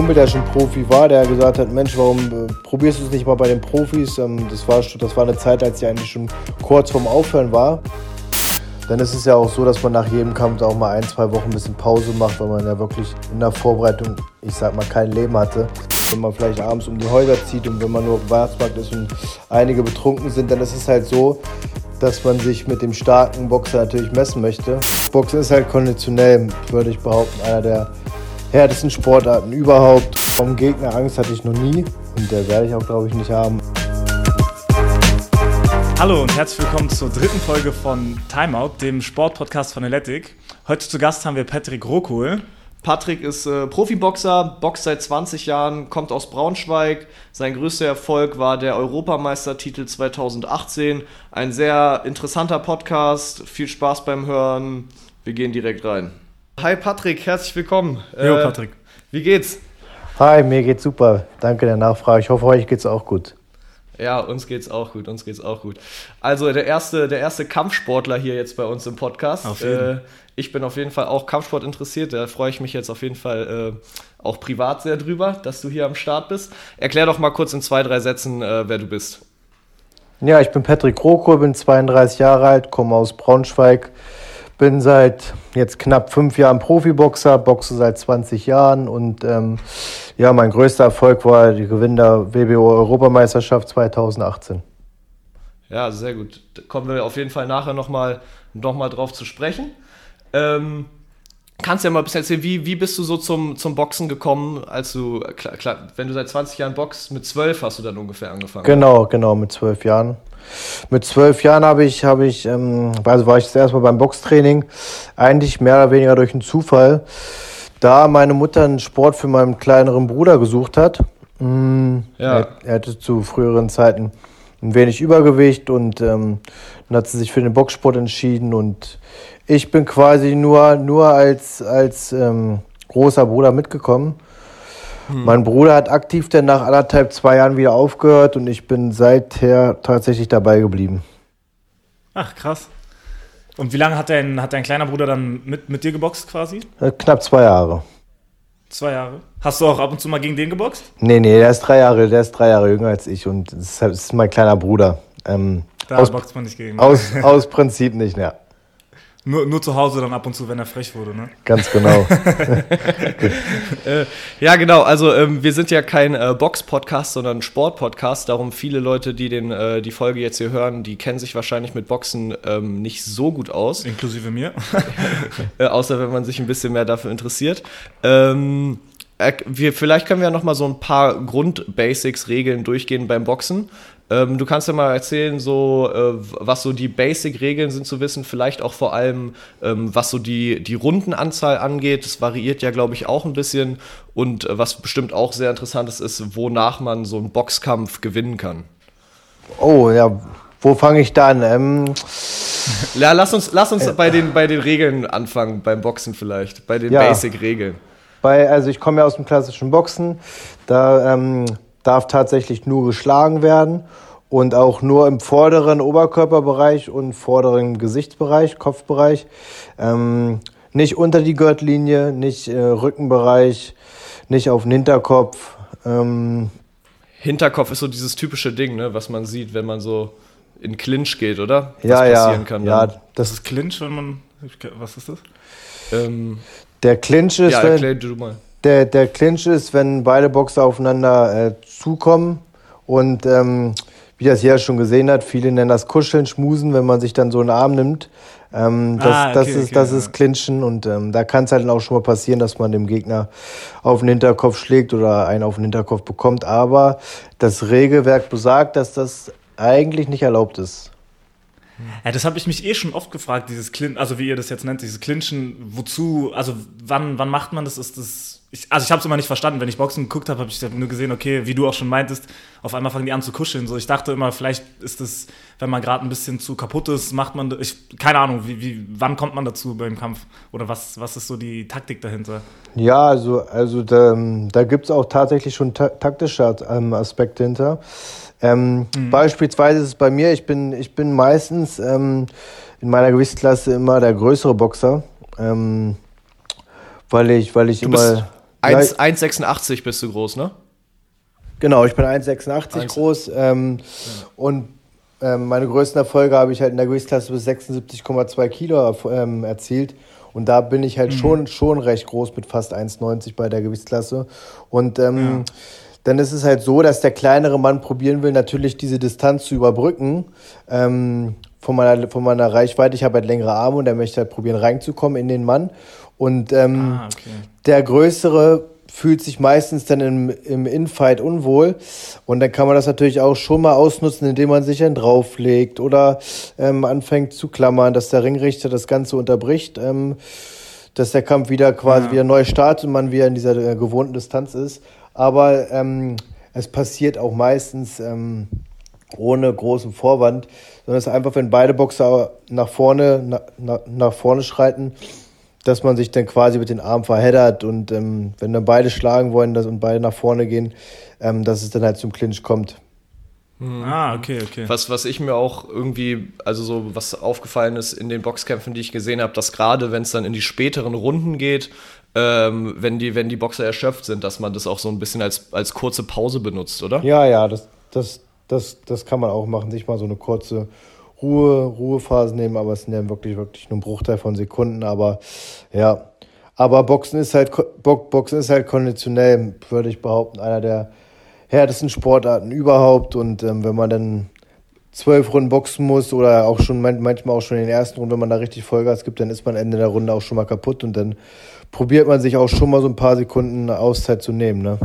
Kumpel, der schon Profi war, der gesagt hat, Mensch, warum äh, probierst du es nicht mal bei den Profis? Ähm, das, war, das war eine Zeit, als ich eigentlich schon kurz vorm Aufhören war. Dann ist es ja auch so, dass man nach jedem Kampf auch mal ein, zwei Wochen ein bisschen Pause macht, weil man ja wirklich in der Vorbereitung, ich sag mal, kein Leben hatte. Wenn man vielleicht abends um die Häuser zieht und wenn man nur auf dem Weihnachtsmarkt ist und einige betrunken sind, dann ist es halt so, dass man sich mit dem starken Boxer natürlich messen möchte. Boxen ist halt konditionell, würde ich behaupten, einer der härtesten Sportarten überhaupt. Vom Gegner Angst hatte ich noch nie und der werde ich auch, glaube ich, nicht haben. Hallo und herzlich willkommen zur dritten Folge von Timeout, dem Sportpodcast von Athletic. Heute zu Gast haben wir Patrick Rokohl. Patrick ist äh, Profiboxer, boxt seit 20 Jahren, kommt aus Braunschweig. Sein größter Erfolg war der Europameistertitel 2018. Ein sehr interessanter Podcast. Viel Spaß beim Hören. Wir gehen direkt rein. Hi Patrick, herzlich willkommen. Jo, äh, Patrick. Wie geht's? Hi, mir geht's super. Danke der Nachfrage. Ich hoffe, euch geht's auch gut. Ja, uns geht's auch gut, uns geht's auch gut. Also der erste, der erste Kampfsportler hier jetzt bei uns im Podcast. Auf jeden. Äh, ich bin auf jeden Fall auch Kampfsport interessiert. Da freue ich mich jetzt auf jeden Fall äh, auch privat sehr drüber, dass du hier am Start bist. Erklär doch mal kurz in zwei, drei Sätzen, äh, wer du bist. Ja, ich bin Patrick Kroko, bin 32 Jahre alt, komme aus Braunschweig, bin seit jetzt knapp fünf Jahren Profiboxer, boxe seit 20 Jahren und ähm, ja, mein größter Erfolg war die Gewinn der WBO Europameisterschaft 2018. Ja, sehr gut. Da kommen wir auf jeden Fall nachher nochmal noch mal drauf zu sprechen. Ähm, kannst du ja mal ein bisschen erzählen, wie, wie bist du so zum, zum Boxen gekommen, als du, klar, klar, wenn du seit 20 Jahren boxst, mit 12 hast du dann ungefähr angefangen? Genau, genau, mit 12 Jahren. Mit zwölf Jahren habe ich, habe ich, ähm, also war ich das erste Mal beim Boxtraining, eigentlich mehr oder weniger durch einen Zufall, da meine Mutter einen Sport für meinen kleineren Bruder gesucht hat. Mhm, ja. er, er hatte zu früheren Zeiten ein wenig Übergewicht und ähm, dann hat sie sich für den Boxsport entschieden und ich bin quasi nur, nur als, als ähm, großer Bruder mitgekommen. Hm. Mein Bruder hat aktiv dann nach anderthalb, zwei Jahren wieder aufgehört und ich bin seither tatsächlich dabei geblieben. Ach, krass. Und wie lange hat dein, hat dein kleiner Bruder dann mit, mit dir geboxt quasi? Äh, knapp zwei Jahre. Zwei Jahre. Hast du auch ab und zu mal gegen den geboxt? Nee, nee, der ist drei Jahre, der ist drei Jahre jünger als ich und das ist, das ist mein kleiner Bruder. Ähm, da aus, boxt man nicht gegen. Aus, aus Prinzip nicht, ja. Nur, nur zu Hause dann ab und zu, wenn er frech wurde, ne? Ganz genau. äh, ja, genau. Also ähm, wir sind ja kein äh, Box-Podcast, sondern ein Sport-Podcast. Darum viele Leute, die den, äh, die Folge jetzt hier hören, die kennen sich wahrscheinlich mit Boxen ähm, nicht so gut aus. Inklusive mir. Äh, außer wenn man sich ein bisschen mehr dafür interessiert. Ähm, äh, wir, vielleicht können wir ja noch mal so ein paar Grund-Basics-Regeln durchgehen beim Boxen. Ähm, du kannst ja mal erzählen, so, äh, was so die Basic-Regeln sind zu wissen, vielleicht auch vor allem, ähm, was so die, die Rundenanzahl angeht. Das variiert ja, glaube ich, auch ein bisschen. Und äh, was bestimmt auch sehr interessant ist, ist, wonach man so einen Boxkampf gewinnen kann. Oh, ja. Wo fange ich da an? Ähm ja, lass uns, lass uns äh, bei, den, bei den Regeln anfangen, beim Boxen vielleicht, bei den ja. Basic-Regeln. also ich komme ja aus dem klassischen Boxen. Da ähm, darf tatsächlich nur geschlagen werden und auch nur im vorderen Oberkörperbereich und vorderen Gesichtsbereich, Kopfbereich. Ähm, nicht unter die Gürtellinie, nicht äh, Rückenbereich, nicht auf den Hinterkopf. Ähm, Hinterkopf ist so dieses typische Ding, ne, was man sieht, wenn man so in Clinch geht, oder? Was ja, passieren ja, kann. Ja, das, das ist Clinch, wenn man. Was ist das? Ähm, der Clinch ist. Ja, erklär du mal. Der, der Clinch ist, wenn beide Boxer aufeinander äh, zukommen und ähm, wie das ja schon gesehen hat, viele nennen das Kuscheln, Schmusen, wenn man sich dann so einen Arm nimmt. Ähm, das, ah, okay, das, ist, okay, das ja. ist Clinchen und ähm, da kann es halt auch schon mal passieren, dass man dem Gegner auf den Hinterkopf schlägt oder einen auf den Hinterkopf bekommt. Aber das Regelwerk besagt, dass das eigentlich nicht erlaubt ist. Ja, das habe ich mich eh schon oft gefragt, dieses Clinchen, also wie ihr das jetzt nennt, dieses Clinchen, wozu, also wann, wann macht man das? Ist das ich, also ich habe es immer nicht verstanden. Wenn ich Boxen geguckt habe, habe ich nur gesehen, okay, wie du auch schon meintest, auf einmal fangen die an zu kuscheln. So, ich dachte immer, vielleicht ist es, wenn man gerade ein bisschen zu kaputt ist, macht man, ich, keine Ahnung, wie, wie, wann kommt man dazu beim Kampf? Oder was, was ist so die Taktik dahinter? Ja, also, also da, da gibt es auch tatsächlich schon ta taktische ähm, Aspekte hinter. Ähm, mhm. Beispielsweise ist es bei mir, ich bin, ich bin meistens ähm, in meiner Gewichtsklasse immer der größere Boxer. Ähm, weil ich, weil ich du immer. Bist, 1,86 bist du groß, ne? Genau, ich bin 1,86 groß ähm, ja. und ähm, meine größten Erfolge habe ich halt in der Gewichtsklasse bis 76,2 Kilo ähm, erzielt. Und da bin ich halt mhm. schon, schon recht groß mit fast 1,90 bei der Gewichtsklasse. Und ähm, ja. dann ist es halt so, dass der kleinere Mann probieren will, natürlich diese Distanz zu überbrücken. Ähm, von meiner, von meiner Reichweite. Ich habe halt längere Arme und er möchte halt probieren reinzukommen in den Mann. Und ähm, ah, okay. Der Größere fühlt sich meistens dann im, im Infight unwohl. Und dann kann man das natürlich auch schon mal ausnutzen, indem man sich dann drauflegt oder ähm, anfängt zu klammern, dass der Ringrichter das Ganze unterbricht, ähm, dass der Kampf wieder quasi ja. wieder neu startet und man wieder in dieser äh, gewohnten Distanz ist. Aber ähm, es passiert auch meistens ähm, ohne großen Vorwand, sondern es ist einfach, wenn beide Boxer nach vorne, na, nach vorne schreiten, dass man sich dann quasi mit den Armen verheddert und ähm, wenn dann beide schlagen wollen dass, und beide nach vorne gehen, ähm, dass es dann halt zum Clinch kommt. Mhm. Ah, okay, okay. Was, was ich mir auch irgendwie, also so, was aufgefallen ist in den Boxkämpfen, die ich gesehen habe, dass gerade wenn es dann in die späteren Runden geht, ähm, wenn, die, wenn die Boxer erschöpft sind, dass man das auch so ein bisschen als, als kurze Pause benutzt, oder? Ja, ja, das, das, das, das kann man auch machen, sich mal so eine kurze Ruhe, Ruhephasen nehmen, aber es sind ja wirklich, wirklich nur ein Bruchteil von Sekunden. Aber ja, aber Boxen ist halt, Boxen ist halt konditionell, würde ich behaupten, einer der härtesten Sportarten überhaupt. Und ähm, wenn man dann zwölf Runden boxen muss oder auch schon manchmal auch schon in den ersten Runden, wenn man da richtig Vollgas gibt, dann ist man Ende der Runde auch schon mal kaputt und dann probiert man sich auch schon mal so ein paar Sekunden Auszeit zu nehmen. Ne?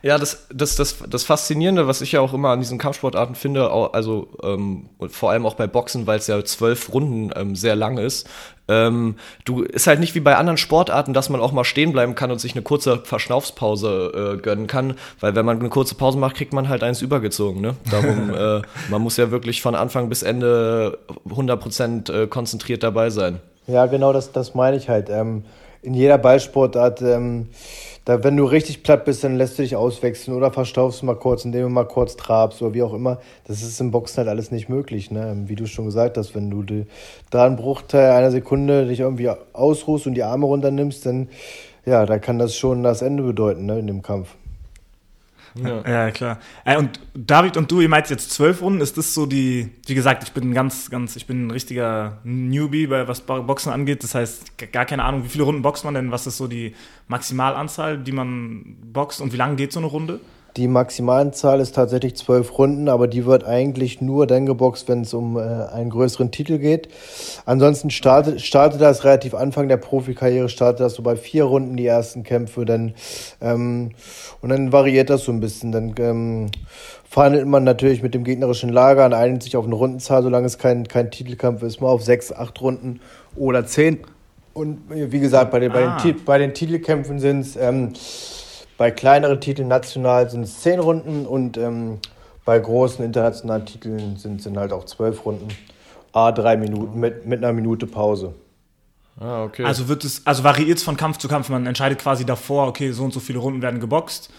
Ja, das, das, das, das Faszinierende, was ich ja auch immer an diesen Kampfsportarten finde, also ähm, vor allem auch bei Boxen, weil es ja zwölf Runden ähm, sehr lang ist, ähm, du ist halt nicht wie bei anderen Sportarten, dass man auch mal stehen bleiben kann und sich eine kurze Verschnaufspause äh, gönnen kann, weil wenn man eine kurze Pause macht, kriegt man halt eins übergezogen. Ne? Darum, äh, man muss ja wirklich von Anfang bis Ende 100% äh, konzentriert dabei sein. Ja, genau, das, das meine ich halt. Ähm, in jeder Ballsportart ähm, da, wenn du richtig platt bist, dann lässt du dich auswechseln oder verstaufst mal kurz, indem du mal kurz trabst oder wie auch immer. Das ist im Boxen halt alles nicht möglich. Ne? Wie du schon gesagt hast, wenn du da einen Bruchteil einer Sekunde dich irgendwie ausruhst und die Arme runternimmst, dann ja, da kann das schon das Ende bedeuten ne, in dem Kampf. Ja. ja, klar. Äh, und David und du, ihr meint jetzt zwölf Runden, ist das so die, wie gesagt, ich bin ganz, ganz, ich bin ein richtiger Newbie, bei was Boxen angeht. Das heißt, gar keine Ahnung, wie viele Runden boxt man denn? Was ist so die Maximalanzahl, die man boxt und wie lange geht so eine Runde? Die Maximalanzahl ist tatsächlich zwölf Runden, aber die wird eigentlich nur dann geboxt, wenn es um äh, einen größeren Titel geht. Ansonsten startet, startet das relativ Anfang der Profikarriere, startet das so bei vier Runden die ersten Kämpfe, dann ähm, und dann variiert das so ein bisschen. Dann ähm, verhandelt man natürlich mit dem gegnerischen Lager und einigt sich auf eine Rundenzahl, solange es kein, kein Titelkampf ist, mal auf sechs, acht Runden oder zehn. Und wie gesagt, bei den, ah. bei den, bei den Titelkämpfen sind es ähm, bei kleineren Titeln national sind es zehn Runden und ähm, bei großen internationalen Titeln sind es halt auch zwölf Runden. A drei Minuten mit, mit einer Minute Pause. Ah, okay. Also wird es, also variiert es von Kampf zu Kampf. Man entscheidet quasi davor, okay, so und so viele Runden werden geboxt.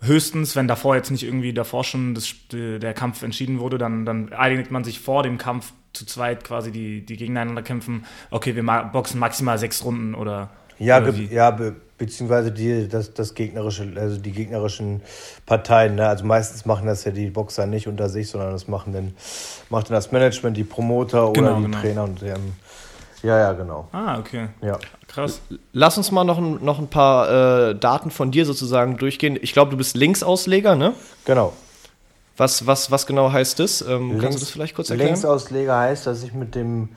Höchstens, wenn davor jetzt nicht irgendwie davor schon das, der Kampf entschieden wurde, dann, dann einigt man sich vor dem Kampf zu zweit quasi die, die gegeneinander kämpfen. Okay, wir boxen maximal sechs Runden oder. Ja, oder ja beziehungsweise die, das, das gegnerische, also die gegnerischen Parteien. Ne? Also meistens machen das ja die Boxer nicht unter sich, sondern das machen dann, macht dann das Management, die Promoter oder genau, die genau. Trainer und ähm, ja, ja, genau. Ah, okay. Ja. Krass. Lass uns mal noch, noch ein paar äh, Daten von dir sozusagen durchgehen. Ich glaube, du bist Linksausleger, ne? Genau. Was, was, was genau heißt das? Ähm, Links, kannst du das vielleicht kurz erklären? Linksausleger heißt, dass ich mit dem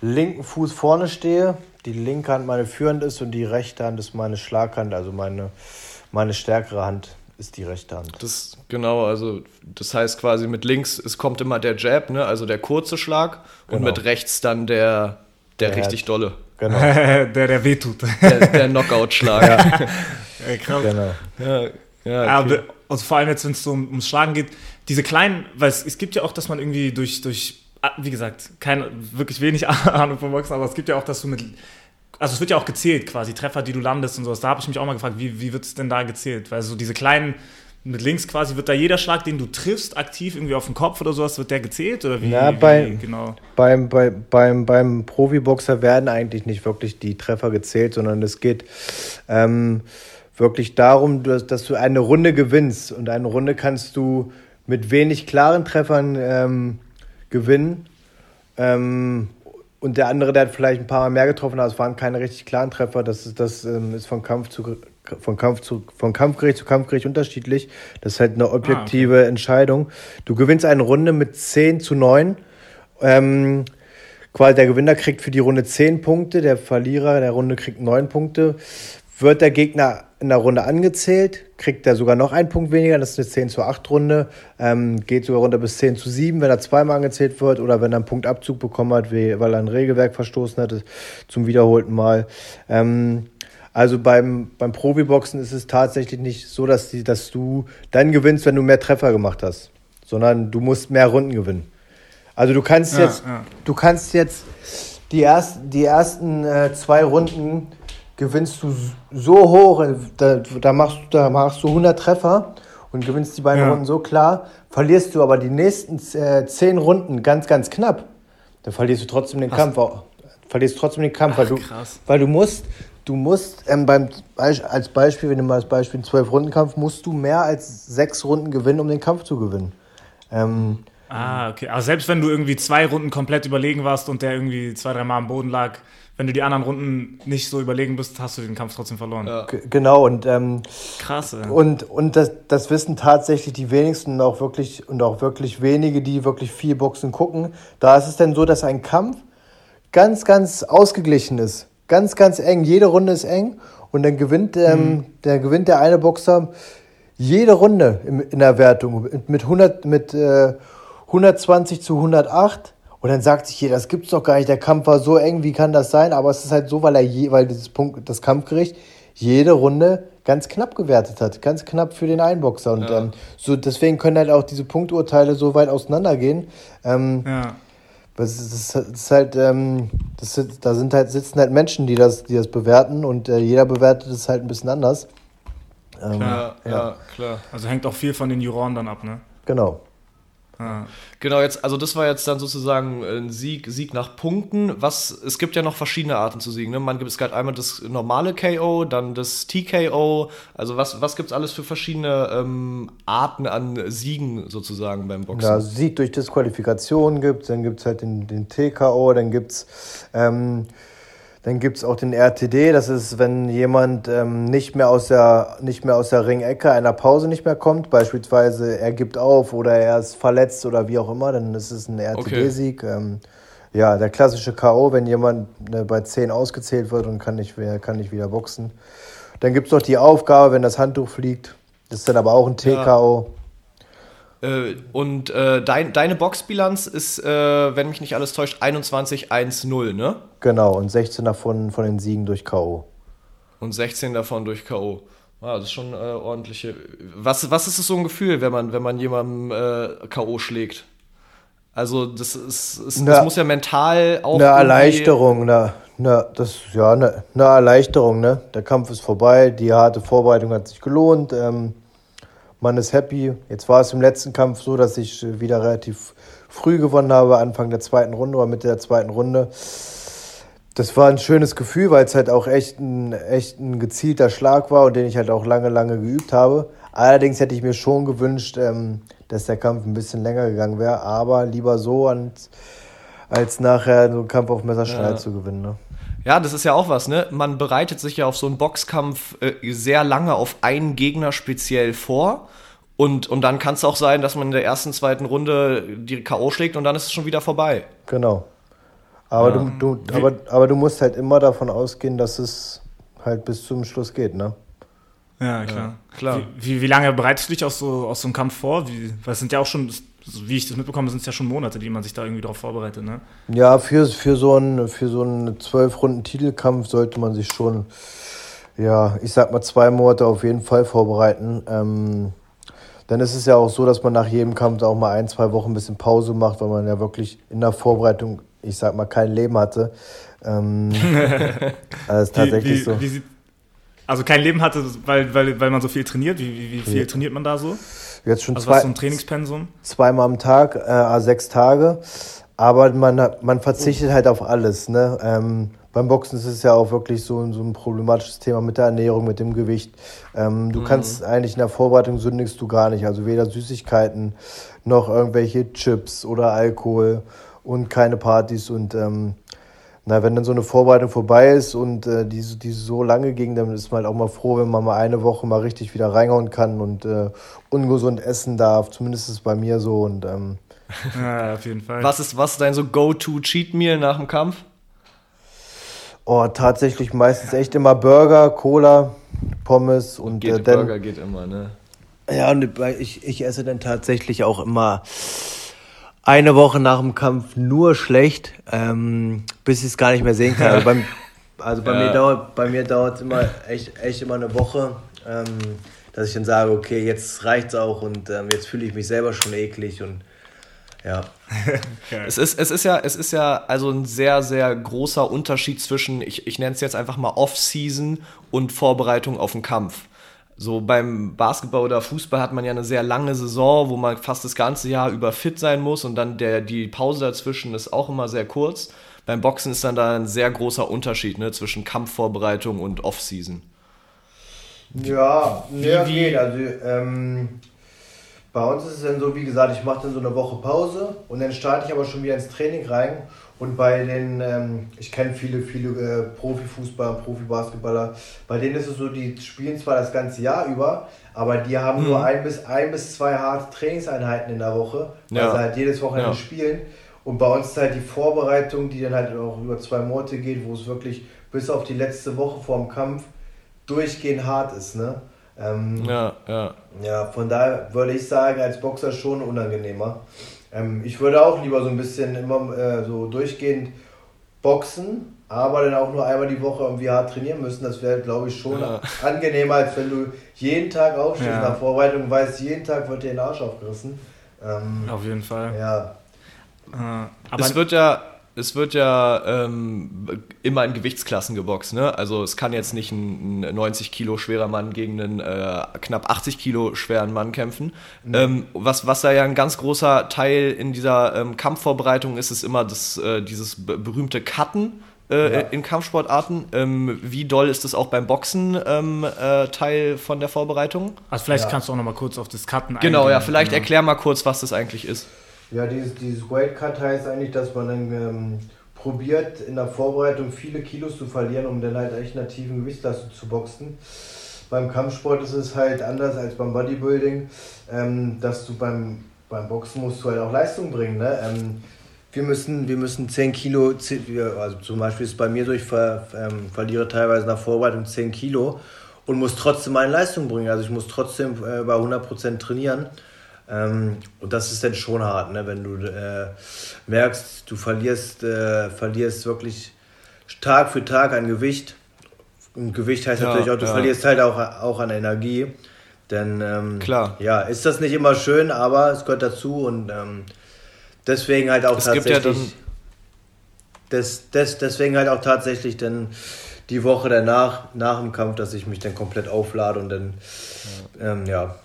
linken Fuß vorne stehe, die linke Hand meine führende ist und die rechte Hand ist meine Schlaghand, also meine, meine stärkere Hand ist die rechte Hand. Das genau, also das heißt quasi mit links, es kommt immer der Jab, ne, also der kurze Schlag genau. und mit rechts dann der der, der richtig dolle. Genau. der der wehtut. Der, der Knockout-Schlag. ja. ja, krass. Genau. Ja, ja, okay. also vor allem jetzt, wenn es so ums Schlagen geht, diese kleinen, weil es, es gibt ja auch, dass man irgendwie durch, durch wie gesagt, keine, wirklich wenig Ahnung vom Boxen, aber es gibt ja auch, dass du mit, also es wird ja auch gezählt quasi, Treffer, die du landest und sowas. Da habe ich mich auch mal gefragt, wie, wie wird es denn da gezählt? Weil so diese kleinen, mit links quasi, wird da jeder Schlag, den du triffst, aktiv irgendwie auf den Kopf oder sowas, wird der gezählt? Oder wie, Na, wie bei, genau? Beim, bei, beim, beim Profiboxer werden eigentlich nicht wirklich die Treffer gezählt, sondern es geht ähm, wirklich darum, dass, dass, du eine Runde gewinnst. Und eine Runde kannst du mit wenig klaren Treffern ähm, gewinnen. Ähm, und der andere, der hat vielleicht ein paar Mal mehr getroffen, aber es waren keine richtig klaren Treffer. Das ist, das ähm, ist von Kampf zu von Kampf zu von Kampfgericht zu Kampfgericht unterschiedlich. Das ist halt eine objektive ah, okay. Entscheidung. Du gewinnst eine Runde mit 10 zu 9. Ähm, quasi der Gewinner kriegt für die Runde 10 Punkte, der Verlierer der Runde kriegt 9 Punkte. Wird der Gegner in der Runde angezählt, kriegt er sogar noch einen Punkt weniger, das ist eine 10 zu 8 Runde, ähm, geht sogar runter bis 10 zu 7, wenn er zweimal angezählt wird oder wenn er einen Punktabzug bekommen hat, weil er ein Regelwerk verstoßen hat, zum wiederholten Mal. Ähm, also beim, beim Profiboxen ist es tatsächlich nicht so, dass, die, dass du dann gewinnst, wenn du mehr Treffer gemacht hast, sondern du musst mehr Runden gewinnen. Also du kannst ja, jetzt, ja. du kannst jetzt die, erst, die ersten äh, zwei Runden gewinnst du so hoch, da, da, machst, da machst du 100 Treffer und gewinnst die beiden ja. Runden so klar, verlierst du aber die nächsten äh, zehn Runden ganz, ganz knapp, dann verlierst du trotzdem den Hast Kampf. Verlierst trotzdem den Kampf, Ach, weil, du, weil du musst, du musst ähm, beim, als Beispiel, wenn du mal als Beispiel einen 12-Runden-Kampf, musst du mehr als sechs Runden gewinnen, um den Kampf zu gewinnen. Ähm, ah, okay. Aber selbst wenn du irgendwie zwei Runden komplett überlegen warst und der irgendwie zwei, drei Mal am Boden lag, wenn du die anderen Runden nicht so überlegen bist, hast du den Kampf trotzdem verloren. Ja. Genau, und ähm, krass. Und, und das, das wissen tatsächlich die wenigsten und auch wirklich und auch wirklich wenige, die wirklich viel Boxen gucken. Da ist es dann so, dass ein Kampf ganz, ganz ausgeglichen ist ganz, ganz eng. Jede Runde ist eng und dann gewinnt, ähm, mhm. der, gewinnt der eine Boxer jede Runde in, in der Wertung mit, 100, mit äh, 120 zu 108. Und dann sagt sich jeder, das gibt's doch gar nicht, der Kampf war so eng, wie kann das sein? Aber es ist halt so, weil er je, weil dieses Punkt, das Kampfgericht jede Runde ganz knapp gewertet hat, ganz knapp für den Einboxer. Und ja. ähm, so deswegen können halt auch diese Punkturteile so weit auseinandergehen. Ähm, ja. Das ist, das ist halt, ähm, das da sind halt, sitzen halt Menschen, die das, die das bewerten und äh, jeder bewertet es halt ein bisschen anders. Ähm, klar, ja. ja. klar. Also hängt auch viel von den Juroren dann ab, ne? Genau. Ah. Genau, jetzt, also das war jetzt dann sozusagen ein Sieg, Sieg nach Punkten. Was, es gibt ja noch verschiedene Arten zu siegen. Ne? Man gibt es gerade einmal das normale KO, dann das TKO. Also was, was gibt es alles für verschiedene ähm, Arten an Siegen sozusagen beim Boxen? Ja, Sieg durch Disqualifikation gibt es, dann gibt es halt den, den TKO, dann gibt es ähm, dann gibt es auch den RTD, das ist, wenn jemand ähm, nicht, mehr aus der, nicht mehr aus der Ringecke einer Pause nicht mehr kommt, beispielsweise er gibt auf oder er ist verletzt oder wie auch immer, dann ist es ein RTD-Sieg. Okay. Ähm, ja, der klassische K.O., wenn jemand ne, bei 10 ausgezählt wird und kann nicht, kann nicht wieder boxen. Dann gibt es noch die Aufgabe, wenn das Handtuch fliegt. Das ist dann aber auch ein TKO. Ja. Äh, und äh, dein, deine Boxbilanz ist, äh, wenn mich nicht alles täuscht, 21-1-0, ne? Genau, und 16 davon von den Siegen durch K.O. Und 16 davon durch K.O. Ah, das ist schon äh, ordentliche. Was, was ist es so ein Gefühl, wenn man, wenn man jemandem äh, K.O. schlägt? Also, das, ist, ist ne, das muss ja mental auch. Eine Erleichterung, eine, eine, das, ja, eine, eine Erleichterung, ne? Der Kampf ist vorbei, die harte Vorbereitung hat sich gelohnt. Ähm, man ist happy. Jetzt war es im letzten Kampf so, dass ich wieder relativ früh gewonnen habe, Anfang der zweiten Runde oder Mitte der zweiten Runde. Das war ein schönes Gefühl, weil es halt auch echt ein, echt ein gezielter Schlag war und den ich halt auch lange, lange geübt habe. Allerdings hätte ich mir schon gewünscht, ähm, dass der Kampf ein bisschen länger gegangen wäre, aber lieber so, als, als nachher so einen Kampf auf Messerschneid ja. zu gewinnen. Ne? Ja, das ist ja auch was, ne? Man bereitet sich ja auf so einen Boxkampf äh, sehr lange auf einen Gegner speziell vor. Und, und dann kann es auch sein, dass man in der ersten, zweiten Runde die K.O. schlägt und dann ist es schon wieder vorbei. Genau. Aber, ja. du, du, aber, aber du musst halt immer davon ausgehen, dass es halt bis zum Schluss geht, ne? Ja, klar. Ja, klar. Wie, wie, wie, lange bereitest du dich aus so, aus so einem Kampf vor? Wie, weil es sind ja auch schon, wie ich das mitbekomme, sind es ja schon Monate, die man sich da irgendwie darauf vorbereitet, ne? Ja, für, für so einen für so einen zwölf Runden Titelkampf sollte man sich schon, ja, ich sag mal zwei Monate auf jeden Fall vorbereiten. Ähm, dann ist es ja auch so, dass man nach jedem Kampf auch mal ein, zwei Wochen ein bisschen Pause macht, weil man ja wirklich in der Vorbereitung, ich sag mal, kein Leben hatte. Ähm, ist tatsächlich wie, wie, so. Wie sieht, also kein Leben hatte, weil, weil, weil man so viel trainiert? Wie, wie, wie viel trainiert man da so? Jetzt schon also zwei, was ein Trainingspensum? Zweimal am Tag, äh, sechs Tage. Aber man, man verzichtet halt auf alles. Ne? Ähm, beim Boxen ist es ja auch wirklich so, so ein problematisches Thema mit der Ernährung, mit dem Gewicht. Ähm, du mhm. kannst eigentlich in der Vorbereitung sündigst du gar nicht. Also weder Süßigkeiten noch irgendwelche Chips oder Alkohol und keine Partys. Und ähm, na, wenn dann so eine Vorbereitung vorbei ist und äh, die, die so lange ging, dann ist man halt auch mal froh, wenn man mal eine Woche mal richtig wieder reinhauen kann und äh, ungesund essen darf. Zumindest ist es bei mir so. Und, ähm, ja, auf jeden Fall. Was ist, was ist dein so Go-To-Cheat-Meal nach dem Kampf? Oh, tatsächlich meistens echt immer Burger, Cola, Pommes und geht, äh, dann, Burger geht immer, ne? Ja, und ich, ich esse dann tatsächlich auch immer eine Woche nach dem Kampf nur schlecht, ähm, bis ich es gar nicht mehr sehen kann. Also, beim, also bei, ja. mir dauert, bei mir dauert es immer echt, echt immer eine Woche, ähm, dass ich dann sage, okay, jetzt reicht's auch und ähm, jetzt fühle ich mich selber schon eklig und ja. es, ist, es, ist ja, es ist ja also ein sehr, sehr großer Unterschied zwischen, ich, ich nenne es jetzt einfach mal Off-Season und Vorbereitung auf den Kampf. So beim Basketball oder Fußball hat man ja eine sehr lange Saison, wo man fast das ganze Jahr über fit sein muss und dann der, die Pause dazwischen ist auch immer sehr kurz. Beim Boxen ist dann da ein sehr großer Unterschied ne, zwischen Kampfvorbereitung und Off-Season. Ja, wie, ja, geht. Also, ähm, bei uns ist es dann so, wie gesagt, ich mache dann so eine Woche Pause und dann starte ich aber schon wieder ins Training rein und bei den, ähm, ich kenne viele, viele äh, Profifußballer, Profibasketballer, bei denen ist es so, die spielen zwar das ganze Jahr über, aber die haben mhm. nur ein bis, ein bis zwei harte Trainingseinheiten in der Woche, weil ja. sie halt jedes Wochenende ja. spielen. Und bei uns ist halt die Vorbereitung, die dann halt auch über zwei Monate geht, wo es wirklich bis auf die letzte Woche vor dem Kampf durchgehend hart ist. Ne? Ähm, ja, ja. Ja, von daher würde ich sagen, als Boxer schon unangenehmer. Ähm, ich würde auch lieber so ein bisschen immer äh, so durchgehend boxen, aber dann auch nur einmal die Woche irgendwie hart trainieren müssen. Das wäre, glaube ich, schon ja. angenehmer, als wenn du jeden Tag aufstehst ja. nach Vorbereitung und weißt, jeden Tag wird dir den Arsch aufgerissen. Ähm, Auf jeden Fall. Ja. Äh, aber es wird ja es wird ja ähm, immer in Gewichtsklassen geboxt. Ne? Also es kann jetzt nicht ein, ein 90 Kilo schwerer Mann gegen einen äh, knapp 80 Kilo schweren Mann kämpfen. Mhm. Ähm, was, was da ja ein ganz großer Teil in dieser ähm, Kampfvorbereitung ist, ist immer das, äh, dieses berühmte Cutten. Äh, ja. in Kampfsportarten. Ähm, wie doll ist das auch beim Boxen ähm, äh, Teil von der Vorbereitung? Also vielleicht ja. kannst du auch noch mal kurz auf das Cutten Genau, eingehen. ja, vielleicht genau. erklär mal kurz, was das eigentlich ist. Ja, dieses, dieses Weight Cut heißt eigentlich, dass man dann ähm, probiert, in der Vorbereitung viele Kilos zu verlieren, um dann halt echt in einer tiefen Gewichtsklasse zu boxen. Beim Kampfsport ist es halt anders als beim Bodybuilding, ähm, dass du beim, beim Boxen musst du halt auch Leistung bringen. Ne? Ähm, wir müssen, wir müssen 10 Kilo, also zum Beispiel ist es bei mir so, ich ver, ähm, verliere teilweise in der Vorbereitung 10 Kilo und muss trotzdem meine Leistung bringen. Also ich muss trotzdem äh, bei 100% trainieren. Ähm, und das ist dann schon hart, ne? wenn du äh, merkst, du verlierst, äh, verlierst wirklich Tag für Tag an Gewicht. Und Gewicht heißt ja, natürlich auch, du ja. verlierst halt auch, auch an Energie. Denn ähm, Klar. ja, ist das nicht immer schön, aber es gehört dazu und ähm, deswegen halt auch es tatsächlich. Ja des, des, deswegen halt auch tatsächlich dann die Woche danach, nach dem Kampf, dass ich mich dann komplett auflade und dann ja, ähm, ja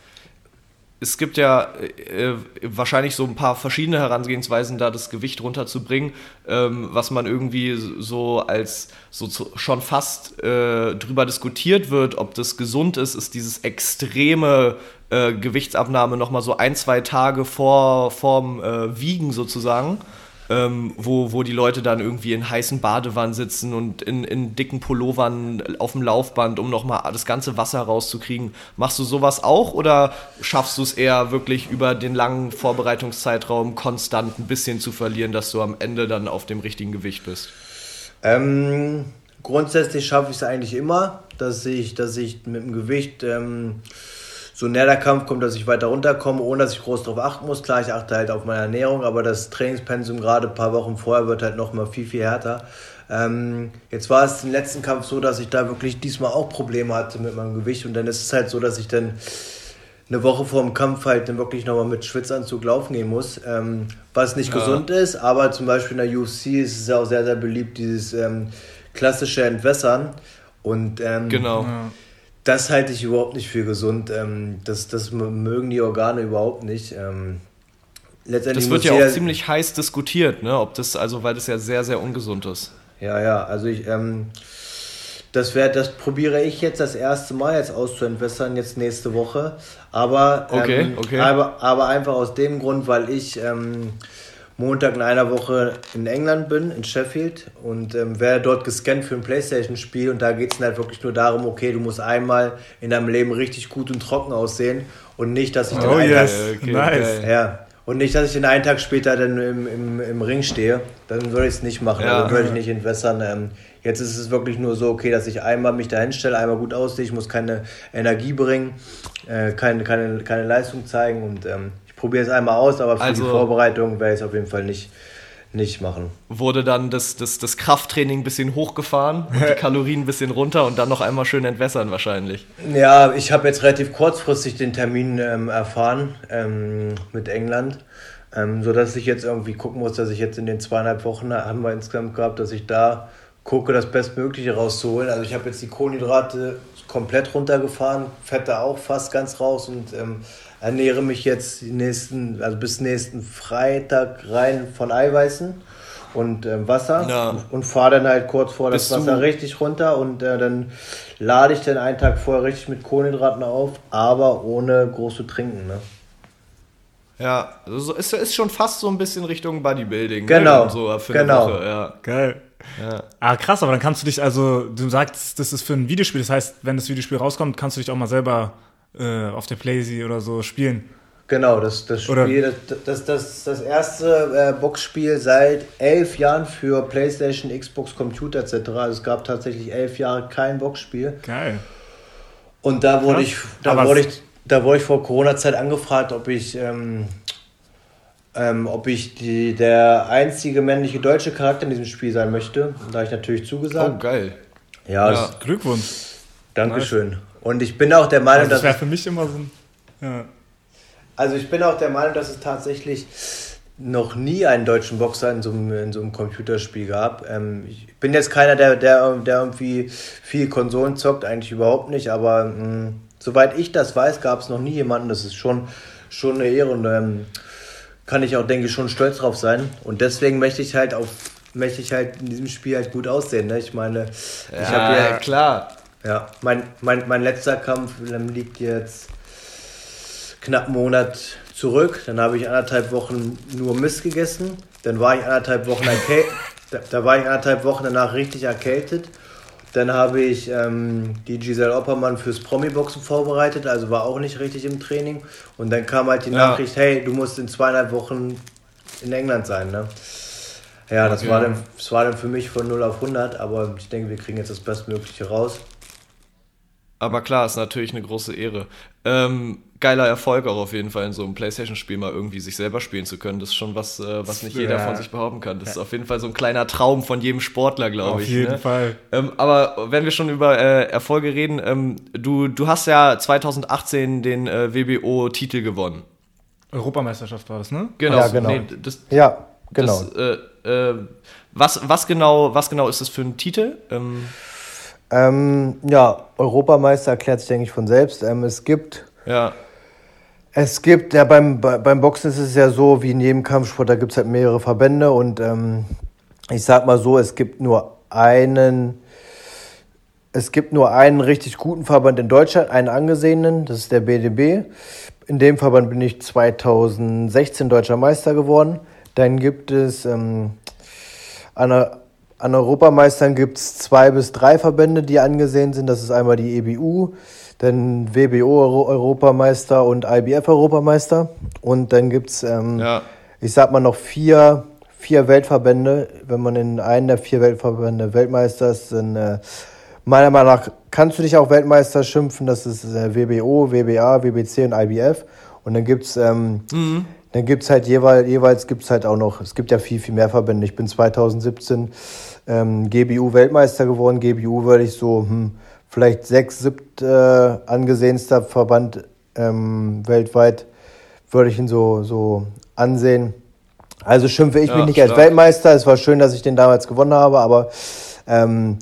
es gibt ja äh, wahrscheinlich so ein paar verschiedene Herangehensweisen, da das Gewicht runterzubringen, ähm, was man irgendwie so als so zu, schon fast äh, drüber diskutiert wird, ob das gesund ist, ist dieses extreme äh, Gewichtsabnahme nochmal so ein, zwei Tage vor vorm äh, Wiegen sozusagen ähm, wo, wo die Leute dann irgendwie in heißen Badewannen sitzen und in, in dicken Pullovern auf dem Laufband, um nochmal das ganze Wasser rauszukriegen. Machst du sowas auch oder schaffst du es eher wirklich über den langen Vorbereitungszeitraum konstant ein bisschen zu verlieren, dass du am Ende dann auf dem richtigen Gewicht bist? Ähm, grundsätzlich schaffe ich es eigentlich immer, dass ich, dass ich mit dem Gewicht ähm, so näher der Kampf kommt, dass ich weiter runterkomme, ohne dass ich groß darauf achten muss. Klar, ich achte halt auf meine Ernährung, aber das Trainingspensum gerade ein paar Wochen vorher wird halt noch mal viel, viel härter. Ähm, jetzt war es im letzten Kampf so, dass ich da wirklich diesmal auch Probleme hatte mit meinem Gewicht und dann ist es halt so, dass ich dann eine Woche vor dem Kampf halt dann wirklich nochmal mit Schwitzanzug laufen gehen muss, ähm, was nicht ja. gesund ist, aber zum Beispiel in der UFC ist es ja auch sehr, sehr beliebt, dieses ähm, klassische Entwässern und ähm, genau. Ja Das halte ich überhaupt nicht für gesund. Ähm, das, das mögen die Organe überhaupt nicht. Ähm, letztendlich das wird ja auch ziemlich heiß diskutiert, ne? Ob das, also weil das ja sehr, sehr ungesund ist. Ja, ja, also ich, ähm, das, wär, das probiere ich jetzt das erste Mal jetzt auszuentwässern, jetzt nächste Woche. Aber, okay, ähm, okay. aber, aber einfach aus dem Grund, weil ich ähm, Montag in einer Woche in England bin, in Sheffield und ähm, werde dort gescannt für ein Playstation-Spiel und da geht es halt wirklich nur darum, okay, du musst einmal in deinem Leben richtig gut und trocken aussehen und nicht, dass ich dann oh, yes. okay, nice. ja, und nicht, dass ich den einen Tag später dann im, im, im Ring stehe. Dann würde ich es nicht machen, ja. dann würde ich nicht entwässern. Ähm, jetzt ist es wirklich nur so, okay, dass ich einmal mich da hinstelle, einmal gut aussehe, ich muss keine Energie bringen, äh, keine, keine, keine Leistung zeigen und ähm, probiere es einmal aus, aber für also, die Vorbereitung werde ich es auf jeden Fall nicht, nicht machen. Wurde dann das, das, das Krafttraining ein bisschen hochgefahren, die Kalorien ein bisschen runter und dann noch einmal schön entwässern wahrscheinlich. Ja, ich habe jetzt relativ kurzfristig den Termin ähm, erfahren ähm, mit England. Ähm, so dass ich jetzt irgendwie gucken muss, dass ich jetzt in den zweieinhalb Wochen haben wir insgesamt gehabt, dass ich da gucke, das Bestmögliche rauszuholen. Also ich habe jetzt die Kohlenhydrate komplett runtergefahren, Fette auch fast ganz raus und ähm, ernähre mich jetzt die nächsten, also bis nächsten Freitag rein von Eiweißen und äh, Wasser ja. und, fahre dann halt kurz vor das Bist Wasser richtig runter und äh, dann lade ich dann einen Tag vorher richtig mit Kohlenhydraten auf, aber ohne groß zu trinken. Ne? Ja, also es ist schon fast so ein bisschen Richtung Bodybuilding. Ne? Genau. Ne? So für genau. Eine Woche, ja. Geil. Ja. Ah, krass, aber dann kannst du dich, also, du sagst, das ist für ein Videospiel, das heißt, wenn das Videospiel rauskommt, kannst du dich auch mal selber äh, auf der Playsee oder so spielen. Genau, das, das Spiel, das, das, das, das erste äh, Boxspiel seit elf Jahren für Playstation, Xbox, Computer etc. Also es gab tatsächlich elf Jahre kein Boxspiel. Geil. Und da wurde ich, da wurde ich, da wurde ich vor Corona-Zeit angefragt, ob ich, ähm, ähm, ob ich die, der einzige männliche deutsche Charakter in diesem Spiel sein möchte. Und da habe ich natürlich zugesagt. Oh, geil. Ja, ja Glückwunsch. Dankeschön. Nice. Und ich bin auch der Meinung, also das wäre für mich immer so ein. Ja. Also ich bin auch der Meinung, dass es tatsächlich noch nie einen deutschen Boxer in so einem, in so einem Computerspiel gab. Ähm, ich bin jetzt keiner, der, der, der irgendwie viel Konsolen zockt, eigentlich überhaupt nicht, aber mh, hm, soweit ich das weiß, gab es noch nie jemanden. Das ist schon, schon eine Ehre und ähm, kann ich auch, denke ich, schon stolz drauf sein. Und deswegen möchte ich halt auf möchte ich halt in diesem Spiel halt gut aussehen. Ne? Ich meine, ja, ich habe ja klar. Ja, mein, mein, mein letzter Kampf liegt jetzt knapp einen Monat zurück. Dann habe ich anderthalb Wochen nur Mist gegessen. Dann war ich anderthalb Wochen erkältet. da, da, war ich anderthalb Wochen danach richtig erkältet. Dann habe ich ähm, die Giselle Oppermann fürs Promi-Boxen vorbereitet, also war auch nicht richtig im Training. Und dann kam halt die ja. Nachricht, hey, du musst in zweieinhalb Wochen in England sein. Ne? Ja, das, okay. war dann, das war dann für mich von 0 auf 100, aber ich denke, wir kriegen jetzt das Bestmögliche raus. Aber klar, ist natürlich eine große Ehre. Ähm, geiler Erfolg auch auf jeden Fall in so einem Playstation-Spiel mal irgendwie sich selber spielen zu können. Das ist schon was, äh, was nicht jeder von sich behaupten kann. Das ist auf jeden Fall so ein kleiner Traum von jedem Sportler, glaube ich. Auf jeden ne? Fall. Ähm, aber wenn wir schon über äh, Erfolge reden, ähm, du, du hast ja 2018 den äh, WBO-Titel gewonnen. Europameisterschaft war das, ne? Genau. Ja, genau. Nee, das, ja, genau. Das, äh, äh, was, was, genau, was genau ist das für ein Titel? Ähm, ähm, ja, Europameister erklärt sich, denke ich, von selbst. Ähm, es gibt. Ja. Es gibt, ja, beim, beim Boxen ist es ja so, wie in jedem Kampfsport, da gibt es halt mehrere Verbände und ähm, ich sag mal so, es gibt nur einen. Es gibt nur einen richtig guten Verband in Deutschland, einen angesehenen, das ist der BDB. In dem Verband bin ich 2016 deutscher Meister geworden. Dann gibt es ähm, eine an Europameistern gibt es zwei bis drei Verbände, die angesehen sind. Das ist einmal die EBU, dann WBO Europameister und IBF Europameister. Und dann gibt es, ähm, ja. ich sag mal, noch vier, vier Weltverbände. Wenn man in einen der vier Weltverbände Weltmeister ist, dann äh, meiner Meinung nach kannst du dich auch Weltmeister schimpfen. Das ist äh, WBO, WBA, WBC und IBF. Und dann gibt es ähm, mhm. Dann gibt es halt jeweils, jeweils gibt's halt auch noch, es gibt ja viel, viel mehr Verbände. Ich bin 2017 ähm, GBU-Weltmeister geworden. GBU würde ich so hm, vielleicht sechs, siebt äh, angesehenster Verband ähm, weltweit, würde ich ihn so, so ansehen. Also schimpfe ich ja, mich nicht stark. als Weltmeister. Es war schön, dass ich den damals gewonnen habe, aber ähm,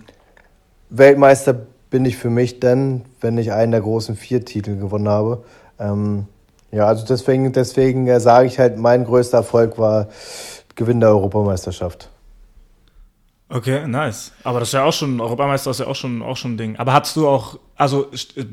Weltmeister bin ich für mich dann, wenn ich einen der großen vier Titel gewonnen habe. Ähm, ja, also deswegen, deswegen äh, sage ich halt, mein größter Erfolg war Gewinn der Europameisterschaft. Okay, nice. Aber das ist ja auch schon, Europameister ist ja auch schon, auch schon ein Ding. Aber hast du auch, also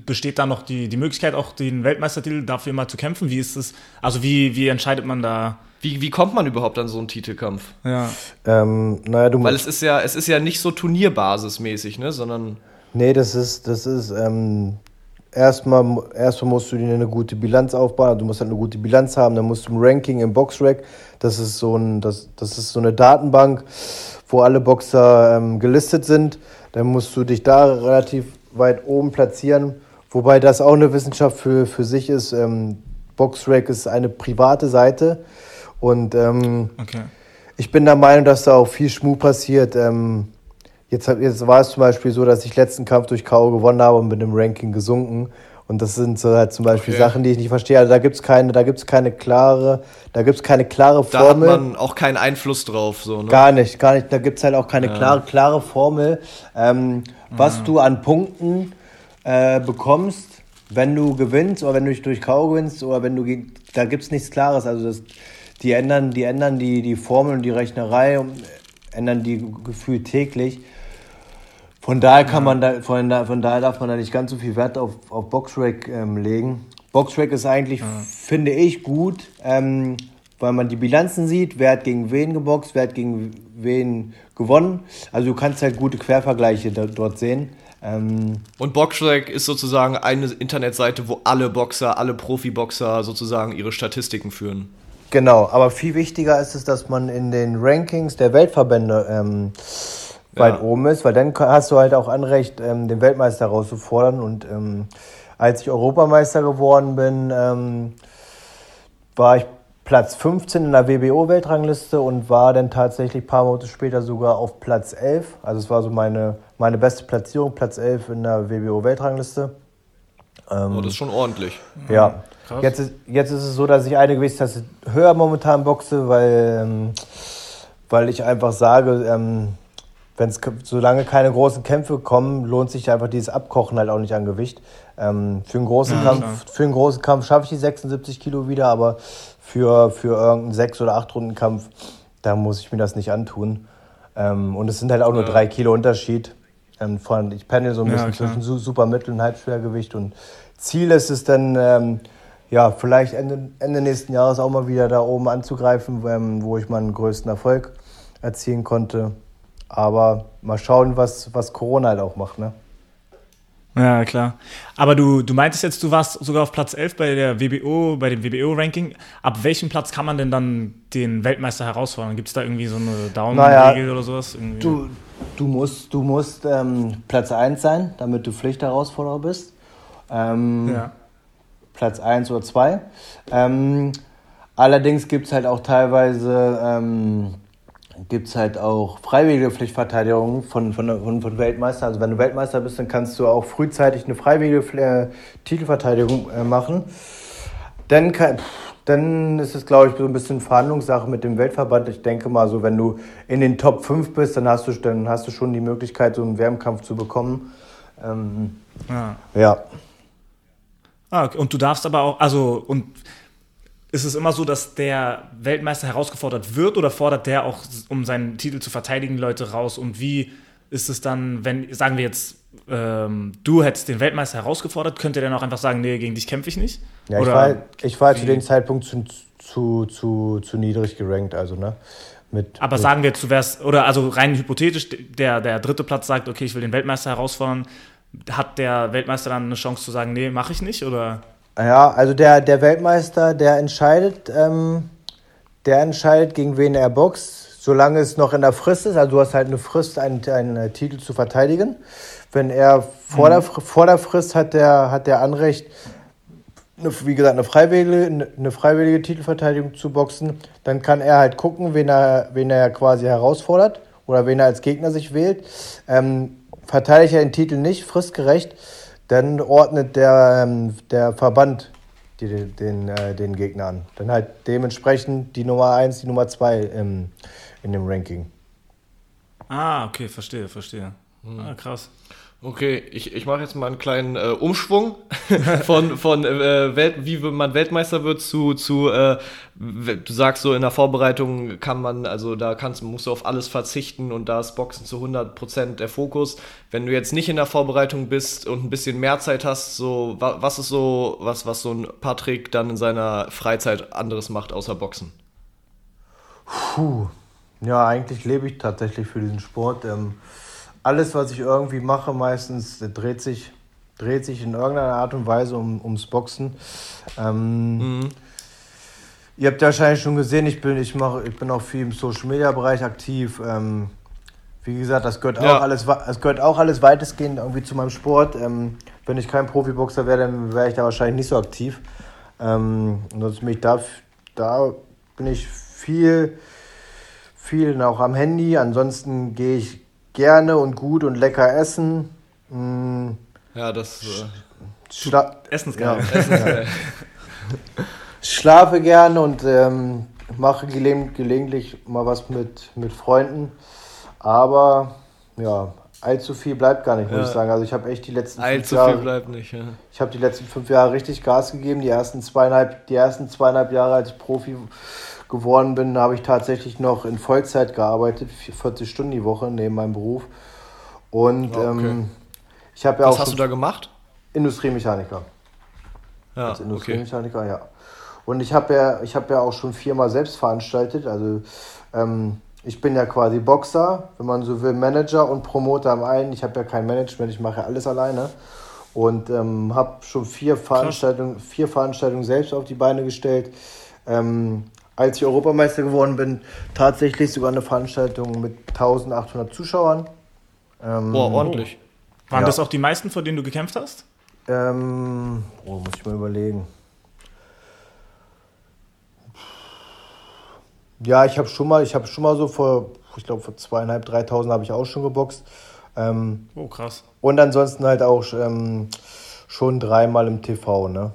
besteht da noch die, die Möglichkeit, auch den Weltmeistertitel dafür mal zu kämpfen? Wie ist es, also wie, wie entscheidet man da? Wie, wie kommt man überhaupt an so einen Titelkampf? Ja. Ähm, naja, du Weil es ist ja, es ist ja nicht so Turnierbasismäßig, ne, sondern. Nee, das ist, das ist, ähm, erstmal, erstmal musst du dir eine gute Bilanz aufbauen. Du musst halt eine gute Bilanz haben. Dann musst du ein Ranking im Boxrack. Das ist so ein, das, das ist so eine Datenbank, wo alle Boxer ähm, gelistet sind. Dann musst du dich da relativ weit oben platzieren. Wobei das auch eine Wissenschaft für, für sich ist. Ähm, Boxrack ist eine private Seite. Und ähm, Okay. ich bin der Meinung, dass da auch viel Schmuh passiert. Ähm, jetzt, jetzt war es zum Beispiel so, dass ich letzten Kampf durch K.O. gewonnen habe und mit dem Ranking gesunken. Und das sind so halt zum Beispiel Okay. Sachen, die ich nicht verstehe. Also da gibt es keine, da gibt's keine klare, da gibt's keine klare Da hat Formel. man auch keinen Einfluss drauf, so, ne? Gar nicht, gar nicht. Da gibt es halt auch keine klare, klare Formel, ähm, was du an Punkten äh, bekommst, wenn du gewinnst oder wenn du dich durch K.O. gewinnst oder wenn du da gibt es nichts Klares. Also das, die ändern, die ändern die, die Formel und die Rechnerei und ändern die gefühlt täglich. Von daher kann man da, von, da, von daher darf man da nicht ganz so viel Wert auf, auf Boxrack ähm, legen. Boxrack ist eigentlich, finde ich, gut, ähm, weil man die Bilanzen sieht, wer hat gegen wen geboxt, wer hat gegen wen gewonnen. Also du kannst halt gute Quervergleiche da, dort sehen. Ähm, Und Boxrec ist sozusagen eine Internetseite, wo alle Boxer, alle Profiboxer sozusagen ihre Statistiken führen. Genau, aber viel wichtiger ist es, dass man in den Rankings der Weltverbände ähm, weit oben ist, weil dann hast du halt auch Anrecht, ähm, den Weltmeister herauszufordern. Und ähm, als ich Europameister geworden bin, ähm, war ich Platz 15 in der WBO-Weltrangliste und war dann tatsächlich ein paar Monate später sogar auf Platz 11. Also es war so meine, meine beste Platzierung, Platz 11 in der WBO-Weltrangliste. Oh, das ist schon ordentlich. Ja. Krass. Jetzt ist, jetzt ist es so, dass ich eine Gewichtsklasse höher momentan boxe, weil, ähm, weil ich einfach sage, ähm, wenn's, solange keine großen Kämpfe kommen, lohnt sich einfach dieses Abkochen halt auch nicht an Gewicht. Ähm, für, einen großen Ja, Kampf, klar. für einen großen Kampf schaffe ich die 76 Kilo wieder, aber für, für irgendeinen 6- oder 8-Runden-Kampf, da muss ich mir das nicht antun. Ähm, und es sind halt auch nur Ja. drei Kilo Unterschied. Ähm, von, ich pendel so ein Ja, bisschen klar. zwischen Su- super Mittel- und Halbschwergewicht. Und Ziel ist es dann, ähm, ja, vielleicht Ende, Ende nächsten Jahres auch mal wieder da oben anzugreifen, ähm, wo ich meinen größten Erfolg erzielen konnte. Aber mal schauen, was, was Corona halt auch macht. Ne? Ja, klar. Aber du, du meintest jetzt, du warst sogar auf Platz 11 bei der WBO, bei dem WBO-Ranking. Ab welchem Platz kann man denn dann den Weltmeister herausfordern? Gibt es da irgendwie so eine Daumenregel Naja, oder sowas? Irgendwie? Du, du musst, du musst ähm, Platz 1 sein, damit du Pflichtherausforderer bist. Ähm, ja. Platz 1 oder 2. Ähm, allerdings gibt es halt auch teilweise ähm, gibt's halt auch freiwillige Pflichtverteidigung von, von, von, von Weltmeister. Also wenn du Weltmeister bist, dann kannst du auch frühzeitig eine freiwillige äh, Titelverteidigung äh, machen. Dann, kann, dann ist es, glaube ich, so ein bisschen Verhandlungssache mit dem Weltverband. Ich denke mal, so wenn du in den Top 5 bist, dann hast du, dann hast du schon die Möglichkeit, so einen Wärmkampf zu bekommen. Ähm, ja. ja. Ah, okay. Und du darfst aber auch, also, und ist es immer so, dass der Weltmeister herausgefordert wird oder fordert der auch, um seinen Titel zu verteidigen, Leute raus? Und wie ist es dann, wenn, sagen wir jetzt, ähm, du hättest den Weltmeister herausgefordert, könnte der dann auch einfach sagen, nee, gegen dich kämpfe ich nicht? Ja, ich Oder war, ich war zu wie? dem Zeitpunkt zu, zu, zu, zu niedrig gerankt, also ne? Mit, Aber mit, sagen wir jetzt, du wärst, oder also rein hypothetisch, der, der dritte Platz sagt, okay, ich will den Weltmeister herausfordern, hat der Weltmeister dann eine Chance zu sagen, nee, mache ich nicht? Oder? Ja, also der, der Weltmeister, der entscheidet, ähm, der entscheidet, gegen wen er boxt, solange es noch in der Frist ist. Also du hast halt eine Frist, einen, einen äh, Titel zu verteidigen. Wenn er vor, der, Fr- vor der Frist hat der, hat der Anrecht, wie gesagt, eine freiwillige, eine- eine freiwillige Titelverteidigung zu boxen, dann kann er halt gucken, wen er, wen er quasi herausfordert oder wen er als Gegner sich wählt. Ähm, verteidigt er den Titel nicht, fristgerecht, dann ordnet der, ähm, der Verband die, den, äh, den Gegner an. Dann halt dementsprechend die Nummer 1, die Nummer 2 im, in dem Ranking. Ah, okay, verstehe, verstehe. Ah, krass. Okay, ich, ich mache jetzt mal einen kleinen äh, Umschwung von, von äh, Welt, wie man Weltmeister wird zu, zu äh, du sagst so, in der Vorbereitung kann man, also da kannst, musst du auf alles verzichten und da ist Boxen zu 100% der Fokus. Wenn du jetzt nicht in der Vorbereitung bist und ein bisschen mehr Zeit hast, so, was ist so, was, was so ein Patrick dann in seiner Freizeit anderes macht außer Boxen? Puh, ja, eigentlich lebe ich tatsächlich für diesen Sport. Ähm alles, was ich irgendwie mache, meistens dreht sich, dreht sich in irgendeiner Art und Weise um, ums Boxen. Ähm, mhm. Ihr habt ja wahrscheinlich schon gesehen, ich bin, ich mache, ich bin auch viel im Social Media Bereich aktiv. Ähm, wie gesagt, das gehört, ja. auch alles, das gehört auch alles weitestgehend irgendwie zu meinem Sport. Ähm, wenn ich kein Profiboxer wäre, dann wäre ich da wahrscheinlich nicht so aktiv. Ähm, ansonsten bin ich da, da bin ich viel, viel auch am Handy. Ansonsten gehe ich gerne und gut und lecker essen. Mm. Ja, das. Äh, Schla Essensgeil. Ja, Essensgeil. Schlafe gerne und ähm, mache gelegentlich, gelegentlich mal was mit, mit Freunden. Aber ja, allzu viel bleibt gar nicht, muss ja. ich sagen. Also ich habe echt die letzten allzu fünf Jahre. Allzu viel bleibt nicht, ja. Ich habe die letzten fünf Jahre richtig Gas gegeben. Die ersten zweieinhalb, die ersten zweieinhalb Jahre als Profi geworden bin, habe ich tatsächlich noch in Vollzeit gearbeitet, 40 Stunden die Woche neben meinem Beruf. Und okay. ähm, ich habe ja Was auch. hast du da gemacht? Industriemechaniker. Ja, Als Industriemechaniker, okay. ja. Und ich habe ja, ich ja auch schon viermal selbst veranstaltet. Also ähm, ich bin ja quasi Boxer, wenn man so will, Manager und Promoter am einen. Ich habe ja kein Management, ich mache ja alles alleine. Und ähm, habe schon vier Veranstaltungen, vier Veranstaltungen selbst auf die Beine gestellt. Ähm, als ich Europameister geworden bin, tatsächlich sogar eine Veranstaltung mit 1800 Zuschauern. Ähm, Boah, ordentlich. Waren ja. das auch die meisten, vor denen du gekämpft hast? Ähm, oh, muss ich mal überlegen. Ja, ich habe schon mal, ich habe schon mal so vor, ich glaube vor zweieinhalb, dreitausend habe ich auch schon geboxt. Ähm, oh, krass. Und ansonsten halt auch ähm, schon dreimal im TV, ne?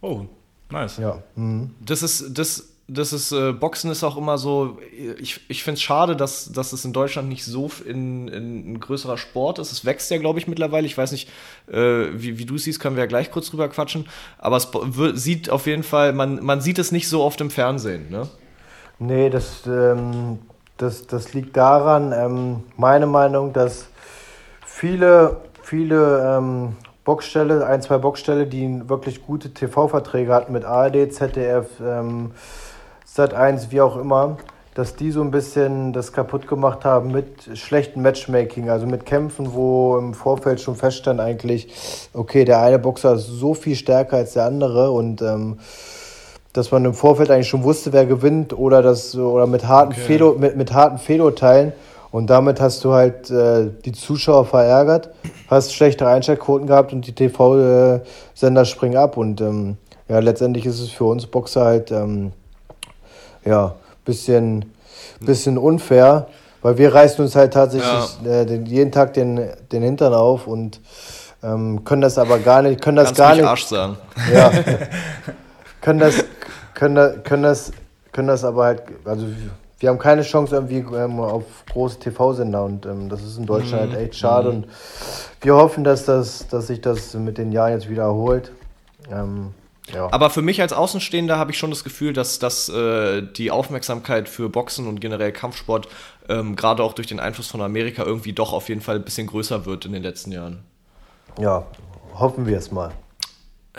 Oh, Nice. Ja. Mhm. Das ist, das, das ist, äh, Boxen ist auch immer so, ich, ich finde es schade, dass, dass es in Deutschland nicht so in, in ein größerer Sport ist. Es wächst ja, glaube ich, mittlerweile. Ich weiß nicht, äh, wie, wie du es siehst, können wir ja gleich kurz drüber quatschen. Aber es sieht auf jeden Fall, man, man sieht es nicht so oft im Fernsehen, ne? Nee, das, ähm, das, das liegt daran, ähm, meine Meinung, dass viele, viele ähm, Boxstelle, ein, zwei Boxstelle, die wirklich gute TV-Verträge hatten mit ARD, ZDF, ähm, Sat1, wie auch immer, dass die so ein bisschen das kaputt gemacht haben mit schlechtem Matchmaking, also mit Kämpfen, wo im Vorfeld schon feststand eigentlich, okay, der eine Boxer ist so viel stärker als der andere und ähm, dass man im Vorfeld eigentlich schon wusste, wer gewinnt oder das oder mit harten okay. Fehl, mit, mit harten Fehlurteilen und damit hast du halt äh, die Zuschauer verärgert, hast schlechtere Einschaltquoten gehabt und die TV-Sender springen ab. Und ähm, ja, letztendlich ist es für uns Boxer halt ähm, ja, bisschen, bisschen unfair, weil wir reißen uns halt tatsächlich ja. äh, den, jeden Tag den, den Hintern auf und ähm, können das aber gar nicht, können das Kannst gar nicht. Arsch sagen. Ja. können das, können, können das, können das aber halt, also wir haben keine Chance irgendwie ähm, auf große TV-Sender und ähm, das ist in Deutschland mhm. halt echt schade. Mhm. Und wir hoffen, dass, das, dass sich das mit den Jahren jetzt wieder erholt. Ähm, ja. Aber für mich als Außenstehender habe ich schon das Gefühl, dass, dass äh, die Aufmerksamkeit für Boxen und generell Kampfsport ähm, gerade auch durch den Einfluss von Amerika irgendwie doch auf jeden Fall ein bisschen größer wird in den letzten Jahren. Ja, hoffen wir es mal.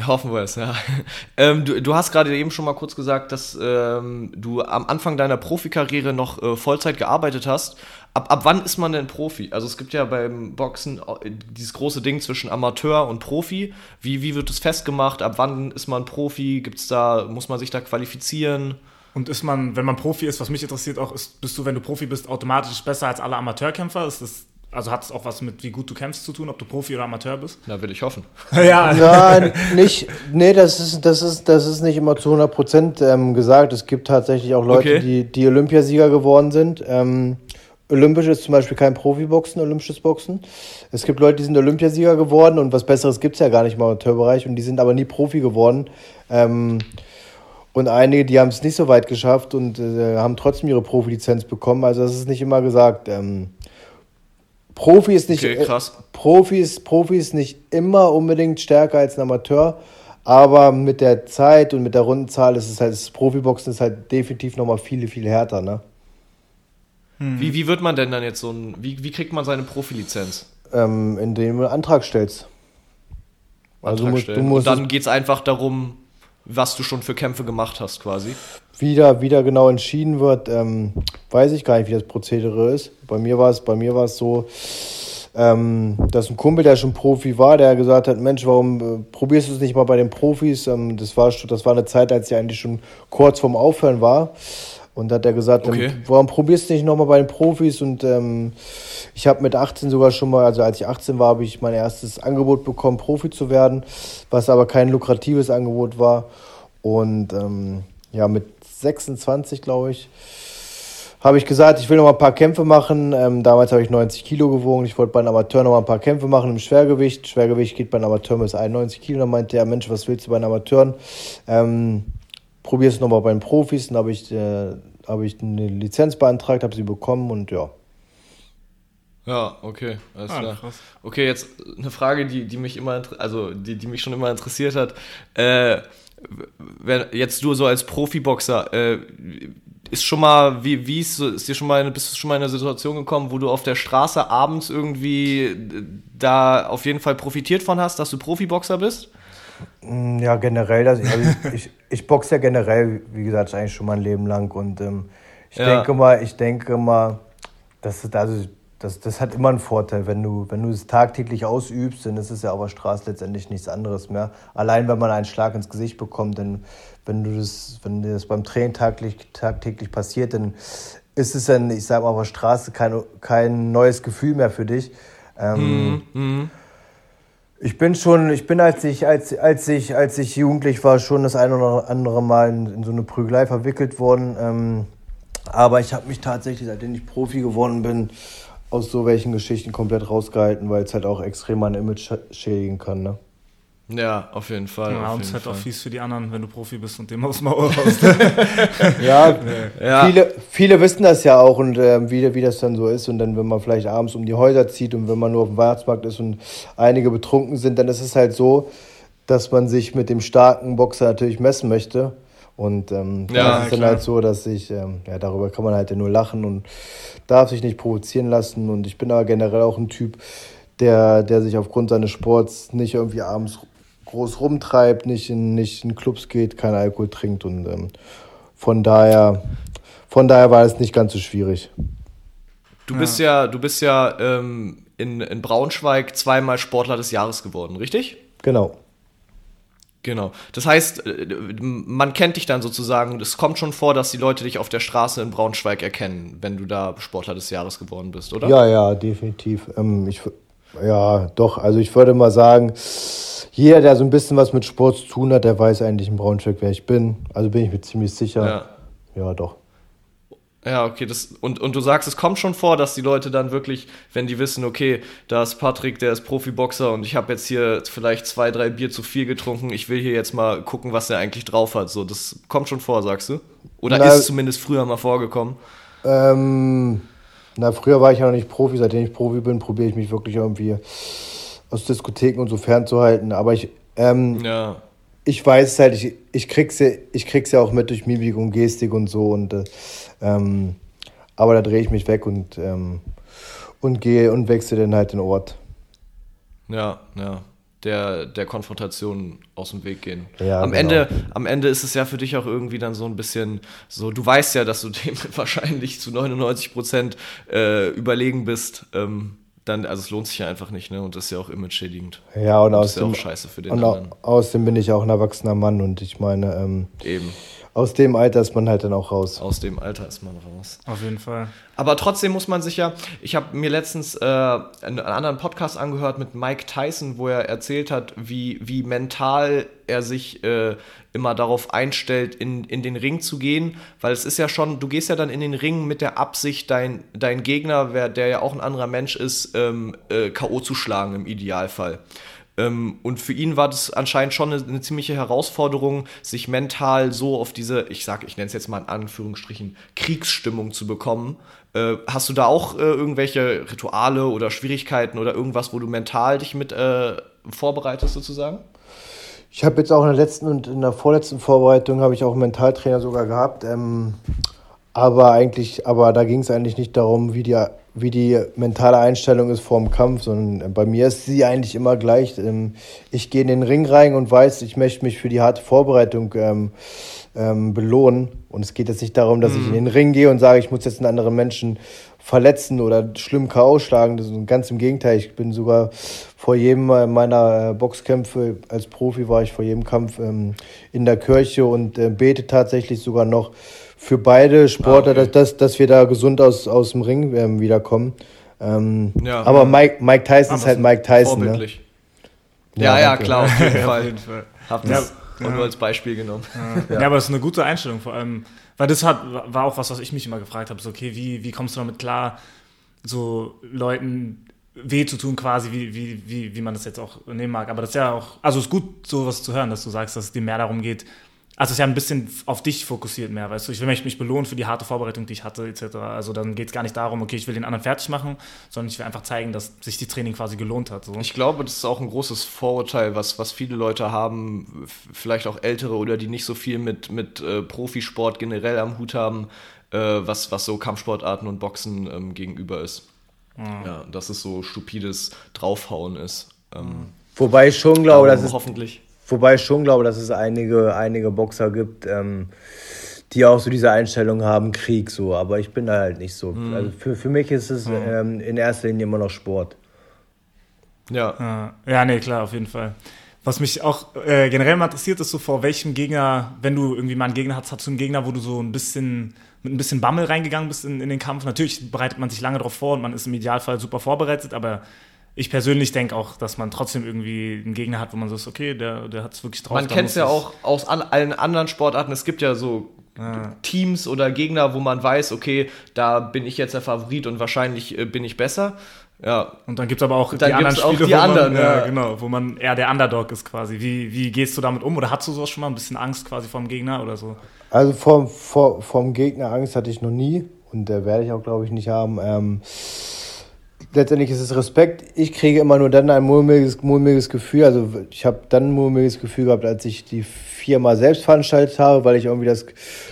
Hoffen wir es, ja. Ähm, du, du, hast gerade eben schon mal kurz gesagt, dass ähm, du am Anfang deiner Profikarriere noch äh, Vollzeit gearbeitet hast. Ab, ab wann ist man denn Profi? Also es gibt ja beim Boxen äh, dieses große Ding zwischen Amateur und Profi. Wie, wie wird es festgemacht? Ab wann ist man Profi? Gibt's da, muss man sich da qualifizieren? Und ist man, wenn man Profi ist, was mich interessiert auch, ist, bist du, wenn du Profi bist, automatisch besser als alle Amateurkämpfer? Ist das also hat es auch was mit, wie gut du kämpfst zu tun, ob du Profi oder Amateur bist? Na, will ich hoffen. ja. Nein, nicht, nee, das ist, das, ist, das ist nicht immer zu 100 Prozent ähm, gesagt. Es gibt tatsächlich auch Leute, okay. die, die Olympiasieger geworden sind. Ähm, Olympisch ist zum Beispiel kein Profiboxen, olympisches Boxen. Es gibt Leute, die sind Olympiasieger geworden und was Besseres gibt es ja gar nicht im Amateurbereich und die sind aber nie Profi geworden. Ähm, und einige, die haben es nicht so weit geschafft und äh, haben trotzdem ihre Profilizenz bekommen. Also das ist nicht immer gesagt. Ähm, Profi ist nicht, Okay, krass. äh, Profi ist, Profi ist nicht immer unbedingt stärker als ein Amateur, aber mit der Zeit und mit der Rundenzahl ist es halt, das Profiboxen ist halt definitiv nochmal viel, viel härter, ne? Wie, wie wird man denn dann jetzt so ein, wie, wie kriegt man seine Profilizenz? Ähm, indem du einen Antrag stellst. Also du Antrag musst, stellen? du musst Und dann geht es einfach darum, was du schon für Kämpfe gemacht hast, quasi. Wieder, wieder genau entschieden wird, ähm, weiß ich gar nicht, wie das Prozedere ist. Bei mir war es, bei mir war es so, ähm, dass ein Kumpel, der schon Profi war, der gesagt hat, Mensch, warum äh, probierst du es nicht mal bei den Profis? Ähm, das war das war eine Zeit, als ich eigentlich schon kurz vorm Aufhören war. Und hat er gesagt, ähm, Okay. warum probierst du nicht nochmal bei den Profis? Und ähm, ich habe mit 18 sogar schon mal, also als ich 18 war, habe ich mein erstes Angebot bekommen, Profi zu werden, was aber kein lukratives Angebot war. Und ähm, ja, mit 26, glaube ich, habe ich gesagt, ich will noch mal ein paar Kämpfe machen. Ähm, damals habe ich 90 Kilo gewogen. Ich wollte bei einem Amateur noch mal ein paar Kämpfe machen im Schwergewicht. Schwergewicht geht bei einem Amateur bis 91 Kilo. Dann meinte er, Mensch, was willst du bei einem Amateuren? Ähm, Probier es noch mal bei den Profis. Dann habe ich, äh, habe ich eine Lizenz beantragt, habe sie bekommen und ja. Ja, okay, alles Ah, klar. krass. Okay, jetzt eine Frage, die, die mich immer, also die, die mich schon immer interessiert hat. Äh, wenn jetzt du so als Profiboxer, äh, ist schon mal, wie, wie ist, ist dir schon mal, eine, bist du schon mal in eine Situation gekommen, wo du auf der Straße abends irgendwie äh, da auf jeden Fall profitiert von hast, dass du Profiboxer bist? Mm, Ja, generell, das, also ich, ich, ich boxe ja generell, wie gesagt, eigentlich schon mein Leben lang und ähm, ich Ja. denke mal, ich denke mal, das, ist, also, das, das hat immer einen Vorteil, wenn du, wenn du es tagtäglich ausübst, dann ist es ja auf der Straße letztendlich nichts anderes mehr. Allein wenn man einen Schlag ins Gesicht bekommt, dann, wenn du das, wenn dir das beim Training tagtäglich, tagtäglich passiert, dann ist es dann, ich sag mal, auf der Straße kein, kein neues Gefühl mehr für dich. Ähm, ich bin schon, ich bin, als ich, als, als ich, als ich jugendlich war, schon das ein oder andere Mal in, in so eine Prügelei verwickelt worden. Ähm, aber ich habe mich tatsächlich, seitdem ich Profi geworden bin, aus so welchen Geschichten komplett rausgehalten, weil es halt auch extrem mein Image sch- schädigen kann. Ne? Ja, auf jeden Fall. Ja, und es ist halt auch fies für die anderen, wenn du Profi bist und dem aus dem Maul raus. Ja, Ja. Viele, viele wissen das ja auch und ähm, wie, wie das dann so ist. Und dann, wenn man vielleicht abends um die Häuser zieht und wenn man nur auf dem Weihnachtsmarkt ist und einige betrunken sind, dann ist es halt so, dass man sich mit dem starken Boxer natürlich messen möchte. Und ähm, Ja, das ist dann klar. halt so, dass ich, ähm, ja, darüber kann man halt ja nur lachen und darf sich nicht provozieren lassen. Und ich bin aber generell auch ein Typ, der, der sich aufgrund seines Sports nicht irgendwie abends groß rumtreibt, nicht in, nicht in Clubs geht, keinen Alkohol trinkt. Und ähm, von daher, von daher war es nicht ganz so schwierig. Du bist ja, du bist ja ähm, in, in Braunschweig zweimal Sportler des Jahres geworden, richtig? Genau. Genau. Das heißt, äh, man kennt dich dann sozusagen. Es kommt schon vor, dass die Leute dich auf der Straße in Braunschweig erkennen, wenn du da Sportler des Jahres geworden bist, oder? Ja, ja, definitiv. Ähm, ich, ja, doch. Also ich würde mal sagen, jeder, der so ein bisschen was mit Sport zu tun hat, der weiß eigentlich in Braunschweig, wer ich bin. Also bin ich mir ziemlich sicher. Ja. Ja, doch. Ja, okay, das, und, und du sagst, es kommt schon vor, dass die Leute dann wirklich, wenn die wissen, okay, da ist Patrick, der ist Profiboxer und ich habe jetzt hier vielleicht zwei, drei Bier zu viel getrunken, ich will hier jetzt mal gucken, was er eigentlich drauf hat. So, das kommt schon vor, sagst du? Oder Na- ist zumindest früher mal vorgekommen? Ähm, na, früher war ich ja noch nicht Profi. Seitdem ich Profi bin, probiere ich mich wirklich irgendwie aus Diskotheken und so fernzuhalten. Aber ich, ähm, Ja. Ich weiß halt, ich, ich, krieg's ja, ich krieg's ja auch mit durch Mimik und Gestik und so. Und, äh, ähm, aber da drehe ich mich weg und, ähm, und gehe und wechsle dann halt den Ort. Ja, ja. Der, der Konfrontation aus dem Weg gehen. Ja, am, genau. Ende, am Ende ist es ja für dich auch irgendwie dann so ein bisschen so, du weißt ja, dass du dem wahrscheinlich zu 99 Prozent äh, überlegen bist. Ähm, dann, also es lohnt sich ja einfach nicht, ne? Und das ist ja auch image-schädigend. Ja, und, das aus ja auch scheiße für den und anderen. außerdem bin ich auch ein erwachsener Mann und ich meine, ähm, Eben. Aus dem Alter ist man halt dann auch raus. Aus dem Alter ist man raus. Auf jeden Fall. Aber trotzdem muss man sich ja, ich habe mir letztens äh, einen, anderen Podcast angehört mit Mike Tyson, wo er erzählt hat, wie, wie mental er sich äh, immer darauf einstellt, in, in den Ring zu gehen, weil es ist ja schon, du gehst ja dann in den Ring mit der Absicht, dein, dein Gegner, wer, der ja auch ein anderer Mensch ist, ähm, äh, K.O. zu schlagen im Idealfall. Ähm, und für ihn war das anscheinend schon eine, eine, ziemliche Herausforderung, sich mental so auf diese, ich sag, ich nenne es jetzt mal in Anführungsstrichen, Kriegsstimmung zu bekommen. Äh, hast du da auch äh, irgendwelche Rituale oder Schwierigkeiten oder irgendwas, wo du mental dich mit äh, vorbereitest sozusagen? Ich habe jetzt auch in der letzten und in der vorletzten Vorbereitung habe ich auch einen Mentaltrainer sogar gehabt. Ähm, aber eigentlich, aber da ging es eigentlich nicht darum, wie die, wie die mentale Einstellung ist vor dem Kampf, sondern bei mir ist sie eigentlich immer gleich. Ähm, ich gehe in den Ring rein und weiß, ich möchte mich für die harte Vorbereitung ähm, ähm, belohnen. Und es geht jetzt nicht darum, dass mhm. ich in den Ring gehe und sage, ich muss jetzt einen anderen Menschen verletzen oder schlimm K.O. schlagen. Das ist ganz im Gegenteil. Ich bin sogar vor jedem meiner äh, Boxkämpfe als Profi war ich vor jedem Kampf ähm, in der Kirche und äh, bete tatsächlich sogar noch für beide Sportler, ah, okay. dass, dass wir da gesund aus, aus dem Ring ähm, wiederkommen. Ähm, ja, aber Mike, Mike Tyson ist halt Mike Tyson. Ne? Ja, ja, ja, klar, auf jeden Fall. Hab das ja. nur als Beispiel genommen. Ja. ja, aber das ist eine gute Einstellung, vor allem, weil das hat, war auch was, was ich mich immer gefragt habe, so, okay, wie, wie kommst du damit klar, so Leuten weh zu tun quasi, wie, wie, wie, wie man das jetzt auch nehmen mag. Aber das ist ja auch, also es ist gut, sowas zu hören, dass du sagst, dass es dir mehr darum geht, also es ist ja ein bisschen auf dich fokussiert mehr, weißt du. Ich will mich belohnen für die harte Vorbereitung, die ich hatte, etc. Also dann geht es gar nicht darum, okay, ich will den anderen fertig machen, sondern ich will einfach zeigen, dass sich die Training quasi gelohnt hat. So. Ich glaube, das ist auch ein großes Vorurteil, was, was viele Leute haben, vielleicht auch ältere oder die nicht so viel mit, mit äh, Profisport generell am Hut haben, äh, was, was so Kampfsportarten und Boxen ähm, gegenüber ist. Mhm. Ja, dass es so stupides Draufhauen ist. Ähm, Wobei ich schon glaube, dass es hoffentlich Wobei ich schon glaube, dass es einige, einige Boxer gibt, ähm, die auch so diese Einstellung haben, Krieg so. Aber ich bin da halt nicht so. Mhm. Also für, für mich ist es mhm. ähm, in erster Linie immer noch Sport. Ja. Ja, nee, klar, auf jeden Fall. Was mich auch äh, generell mal interessiert, ist so, vor welchem Gegner, wenn du irgendwie mal einen Gegner hast, hast du einen Gegner, wo du so ein bisschen mit ein bisschen Bammel reingegangen bist in, in den Kampf. Natürlich bereitet man sich lange darauf vor und man ist im Idealfall super vorbereitet, aber ich persönlich denke auch, dass man trotzdem irgendwie einen Gegner hat, wo man so ist, okay, der, der hat es wirklich drauf. Man kennt es ja auch aus an, allen anderen Sportarten. Es gibt ja so ah. Teams oder Gegner, wo man weiß, okay, da bin ich jetzt der Favorit und wahrscheinlich äh, bin ich besser. Ja. Und dann gibt es aber auch die anderen Spiele, auch die man, anderen, ja, ja, genau, wo man eher der Underdog ist quasi. Wie, wie gehst du damit um? Oder hast du sowas schon mal ein bisschen Angst quasi vom Gegner oder so? Also vom, vom, vom Gegner Angst hatte ich noch nie und äh, werde ich auch, glaube ich, nicht haben. Ähm, letztendlich ist es Respekt. Ich kriege immer nur dann ein mulmiges, mulmiges Gefühl. Also ich habe dann ein mulmiges Gefühl gehabt, als ich die Firma selbst veranstaltet habe, weil ich irgendwie das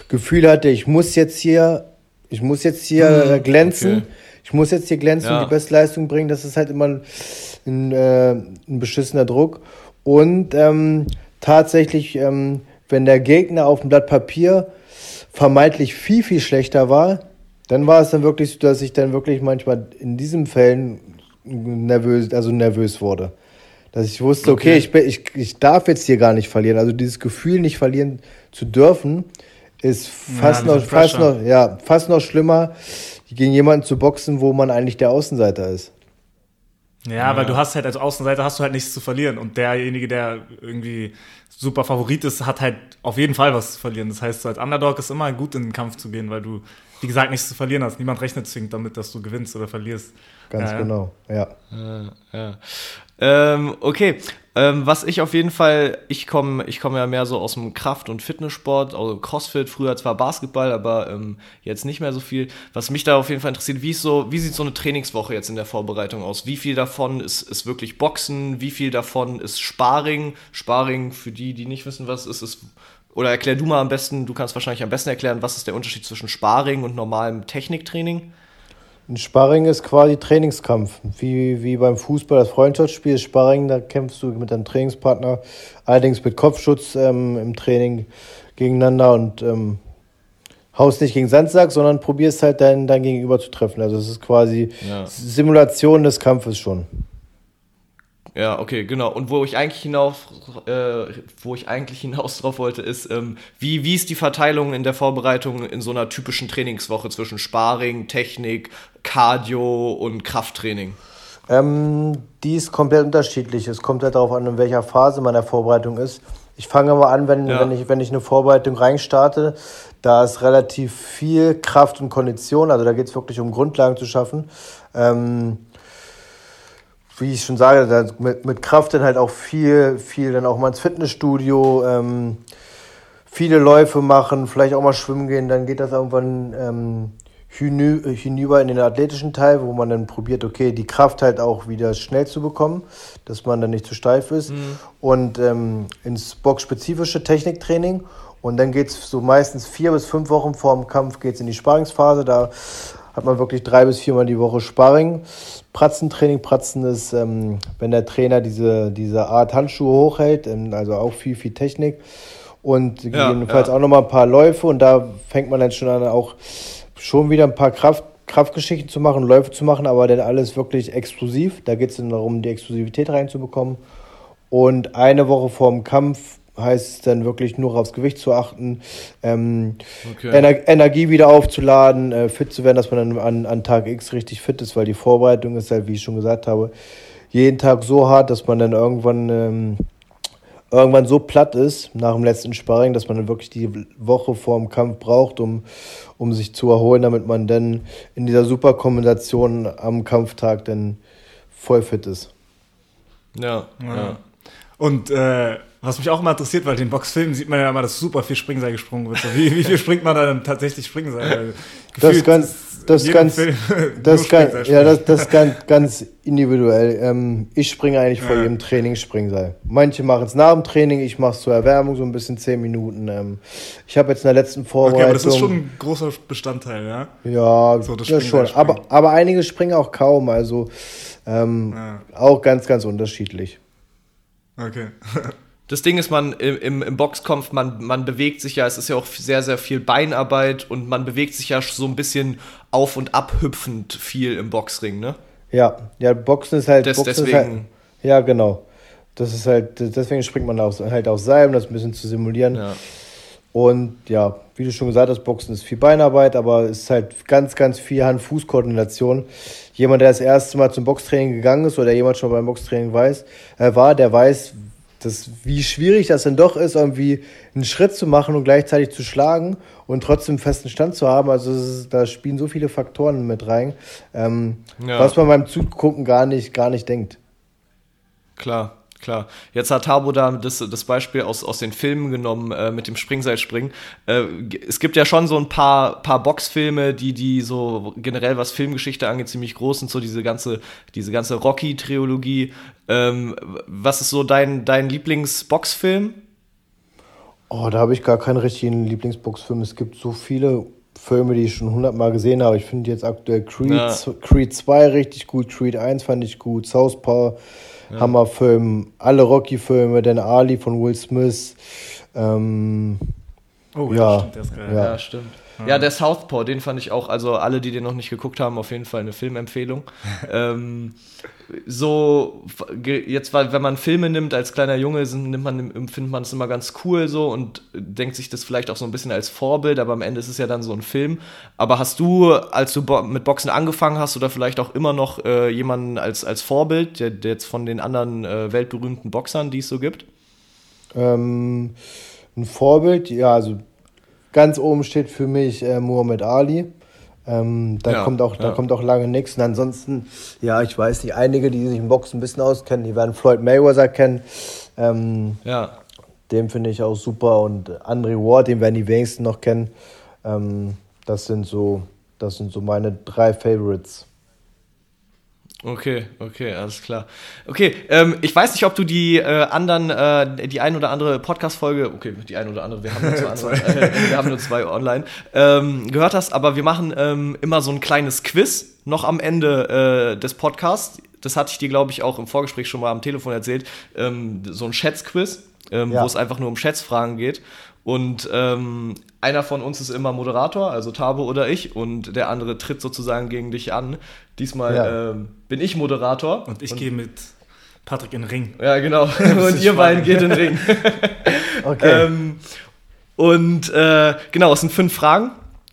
Gefühl hatte, ich muss jetzt hier, ich muss jetzt hier hm, glänzen. Okay. Ich muss jetzt hier glänzen ja. und die beste Leistung bringen. Das ist halt immer ein, ein, äh, ein beschissener Druck. Und ähm, tatsächlich, ähm, wenn der Gegner auf dem Blatt Papier vermeintlich viel, viel schlechter war, dann war es dann wirklich so, dass ich dann wirklich manchmal in diesen Fällen nervös, also nervös wurde. Dass ich wusste, okay, okay ich, ich, ich darf jetzt hier gar nicht verlieren. Also dieses Gefühl, nicht verlieren zu dürfen, ist fast, ja, noch, fast, noch, ja, fast noch schlimmer, gegen jemanden zu boxen, wo man eigentlich der Außenseiter ist. Ja, ja, weil du hast halt als Außenseiter hast du halt nichts zu verlieren und derjenige, der irgendwie super Favorit ist, hat halt auf jeden Fall was zu verlieren. Das heißt, als Underdog ist immer gut in den Kampf zu gehen, weil du wie gesagt, nichts zu verlieren hast. Niemand rechnet zwingend damit, dass du gewinnst oder verlierst. Ganz ja, genau, ja. ja, ja. Ähm, okay, ähm, was ich auf jeden Fall, ich komme ich komm ja mehr so aus dem Kraft- und Fitnesssport, also Crossfit, früher zwar Basketball, aber ähm, jetzt nicht mehr so viel. Was mich da auf jeden Fall interessiert, wie, ist so, wie sieht so eine Trainingswoche jetzt in der Vorbereitung aus? Wie viel davon ist, ist wirklich Boxen? Wie viel davon ist Sparring? Sparring, für die, die nicht wissen, was es ist, oder erklär du mal am besten, du kannst wahrscheinlich am besten erklären, was ist der Unterschied zwischen Sparring und normalem Techniktraining? Ein Sparring ist quasi Trainingskampf. Wie, wie beim Fußball das Freundschaftsspiel ist Sparring, da kämpfst du mit deinem Trainingspartner, allerdings mit Kopfschutz ähm, im Training gegeneinander und ähm, haust nicht gegen Sandsack, sondern probierst halt dein, dein Gegenüber zu treffen. Also es ist quasi ja. Simulation des Kampfes schon. Ja, okay, genau. Und wo ich eigentlich hinauf, äh, wo ich eigentlich hinaus drauf wollte, ist, ähm, wie, wie ist die Verteilung in der Vorbereitung in so einer typischen Trainingswoche zwischen Sparring, Technik, Cardio und Krafttraining? Ähm, die ist komplett unterschiedlich. Es kommt halt darauf an, in welcher Phase man der Vorbereitung ist. Ich fange mal an, wenn, ja. wenn, ich, wenn ich eine Vorbereitung reinstarte. Da ist relativ viel Kraft und Kondition. Also da geht es wirklich um Grundlagen zu schaffen. Ähm, wie ich schon sage, mit, mit Kraft dann halt auch viel, viel dann auch mal ins Fitnessstudio, ähm, viele Läufe machen, vielleicht auch mal schwimmen gehen, dann geht das irgendwann ähm, hinü hinüber in den athletischen Teil, wo man dann probiert, okay, die Kraft halt auch wieder schnell zu bekommen, dass man dann nicht zu steif ist. Mhm. Und ähm, ins boxspezifische Techniktraining. Und dann geht es so meistens vier bis fünf Wochen vor dem Kampf geht's in die Sparingsphase. Da hat man wirklich drei bis viermal die Woche Sparring. Pratzentraining. Pratzen ist, ähm, wenn der Trainer diese, diese Art Handschuhe hochhält, ähm, also auch viel, viel Technik. Und ja, jedenfalls ja. auch nochmal ein paar Läufe. Und da fängt man dann schon an, auch schon wieder ein paar Kraft, Kraftgeschichten zu machen, Läufe zu machen, aber dann alles wirklich exklusiv. Da geht es dann darum, die Exklusivität reinzubekommen. Und eine Woche vor dem Kampf heißt es dann wirklich nur aufs Gewicht zu achten, ähm, okay. Ener Energie wieder aufzuladen, äh, fit zu werden, dass man dann an, an Tag X richtig fit ist, weil die Vorbereitung ist halt, wie ich schon gesagt habe, jeden Tag so hart, dass man dann irgendwann ähm, irgendwann so platt ist nach dem letzten Sparring, dass man dann wirklich die Woche vor dem Kampf braucht, um, um sich zu erholen, damit man dann in dieser Superkombination am Kampftag dann voll fit ist. Ja, ja. ja. Und äh, was mich auch immer interessiert, weil in den Boxfilmen sieht man ja immer, dass super viel Springseil gesprungen wird. So, wie, wie viel springt man da denn tatsächlich Springseil? das ganz, das ganz, das ganz, ja, das, das ganz, ganz individuell. Ähm, ich springe eigentlich vor ja. jedem Training Springseil. Manche machen es nach dem Training, ich mache es zur Erwärmung so ein bisschen zehn Minuten. Ähm, ich habe jetzt in der letzten Vorbereitung. Okay, aber das ist schon ein großer Bestandteil, ja? Ja, so, das, das schon. Aber, aber einige springen auch kaum, also ähm, ja. auch ganz, ganz unterschiedlich. Okay. das Ding ist, man im, im Boxkampf, man, man bewegt sich ja, es ist ja auch sehr, sehr viel Beinarbeit und man bewegt sich ja so ein bisschen auf- und abhüpfend viel im Boxring, ne? Ja, ja, Boxen ist halt. Das, Boxen deswegen. Ist halt, ja, genau. Das ist halt, deswegen springt man aus, halt auf Seil, um das ein bisschen zu simulieren. Ja. Und ja, wie du schon gesagt hast, Boxen ist viel Beinarbeit, aber es ist halt ganz, ganz viel Hand-Fuß-Koordination. Jemand, der das erste Mal zum Boxtraining gegangen ist oder jemand schon beim Boxtraining weiß, äh, war, der weiß, das, wie schwierig das denn doch ist, irgendwie einen Schritt zu machen und gleichzeitig zu schlagen und trotzdem festen Stand zu haben. Also ist, da spielen so viele Faktoren mit rein, ähm, ja. was man beim Zugucken gar nicht, gar nicht denkt. Klar. Klar. Jetzt hat Tabo da das, das Beispiel aus, aus den Filmen genommen äh, mit dem Springseilspringen. Äh, es gibt ja schon so ein paar, paar Boxfilme, die, die so generell was Filmgeschichte angeht, ziemlich groß sind, so diese ganze, diese ganze Rocky-Trilogie. Ähm, was ist so dein, dein Lieblingsboxfilm? Oh, da habe ich gar keinen richtigen Lieblingsboxfilm. Es gibt so viele Filme, die ich schon hundertmal gesehen habe. Ich finde jetzt aktuell Creed, ja. Creed 2 richtig gut, Creed 1 fand ich gut, Southpaw ja. Hammerfilm, alle Rocky-Filme, denn Ali von Will Smith. Ähm, oh, ja, stimmt, das geil. Ja. ja, stimmt. Ja, der Southpaw, den fand ich auch, also alle, die den noch nicht geguckt haben, auf jeden Fall eine Filmempfehlung. ähm, so, jetzt, wenn man Filme nimmt als kleiner Junge, nimmt man, empfindet man es immer ganz cool so und denkt sich das vielleicht auch so ein bisschen als Vorbild, aber am Ende ist es ja dann so ein Film. Aber hast du, als du mit Boxen angefangen hast oder vielleicht auch immer noch äh, jemanden als, als Vorbild, der, der, jetzt von den anderen äh, weltberühmten Boxern, die es so gibt? Ähm, ein Vorbild, ja, also ganz oben steht für mich äh, Muhammad Ali. Ähm, da, ja, kommt auch, da kommt auch lange nichts. Und ansonsten, ja, ich weiß nicht, einige, die sich im Boxen ein bisschen auskennen, die werden Floyd Mayweather kennen. Ähm, ja. Den finde ich auch super. Und Andre Ward, den werden die wenigsten noch kennen. Ähm, das, sind so, das sind so meine drei Favorites. Okay, okay, alles klar. Okay, ähm, ich weiß nicht, ob du die äh, anderen, äh, die ein oder andere Podcast-Folge, okay, die ein oder andere, wir haben nur zwei, andere, äh, wir haben nur zwei online, ähm, gehört hast, aber wir machen ähm, immer so ein kleines Quiz noch am Ende äh, des Podcasts. Das hatte ich dir, glaube ich, auch im Vorgespräch schon mal am Telefon erzählt. Ähm, so ein Schätzquiz, ähm, ja. wo es einfach nur um Schätzfragen geht. Und ähm, einer von uns ist immer Moderator, also Tabo oder ich, und der andere tritt sozusagen gegen dich an. Diesmal ja. ähm, bin ich Moderator. Und ich gehe mit Patrick in den Ring. Ja, genau. und ihr beiden geht in den Ring. okay. Ähm, und äh, genau, es sind fünf Fragen.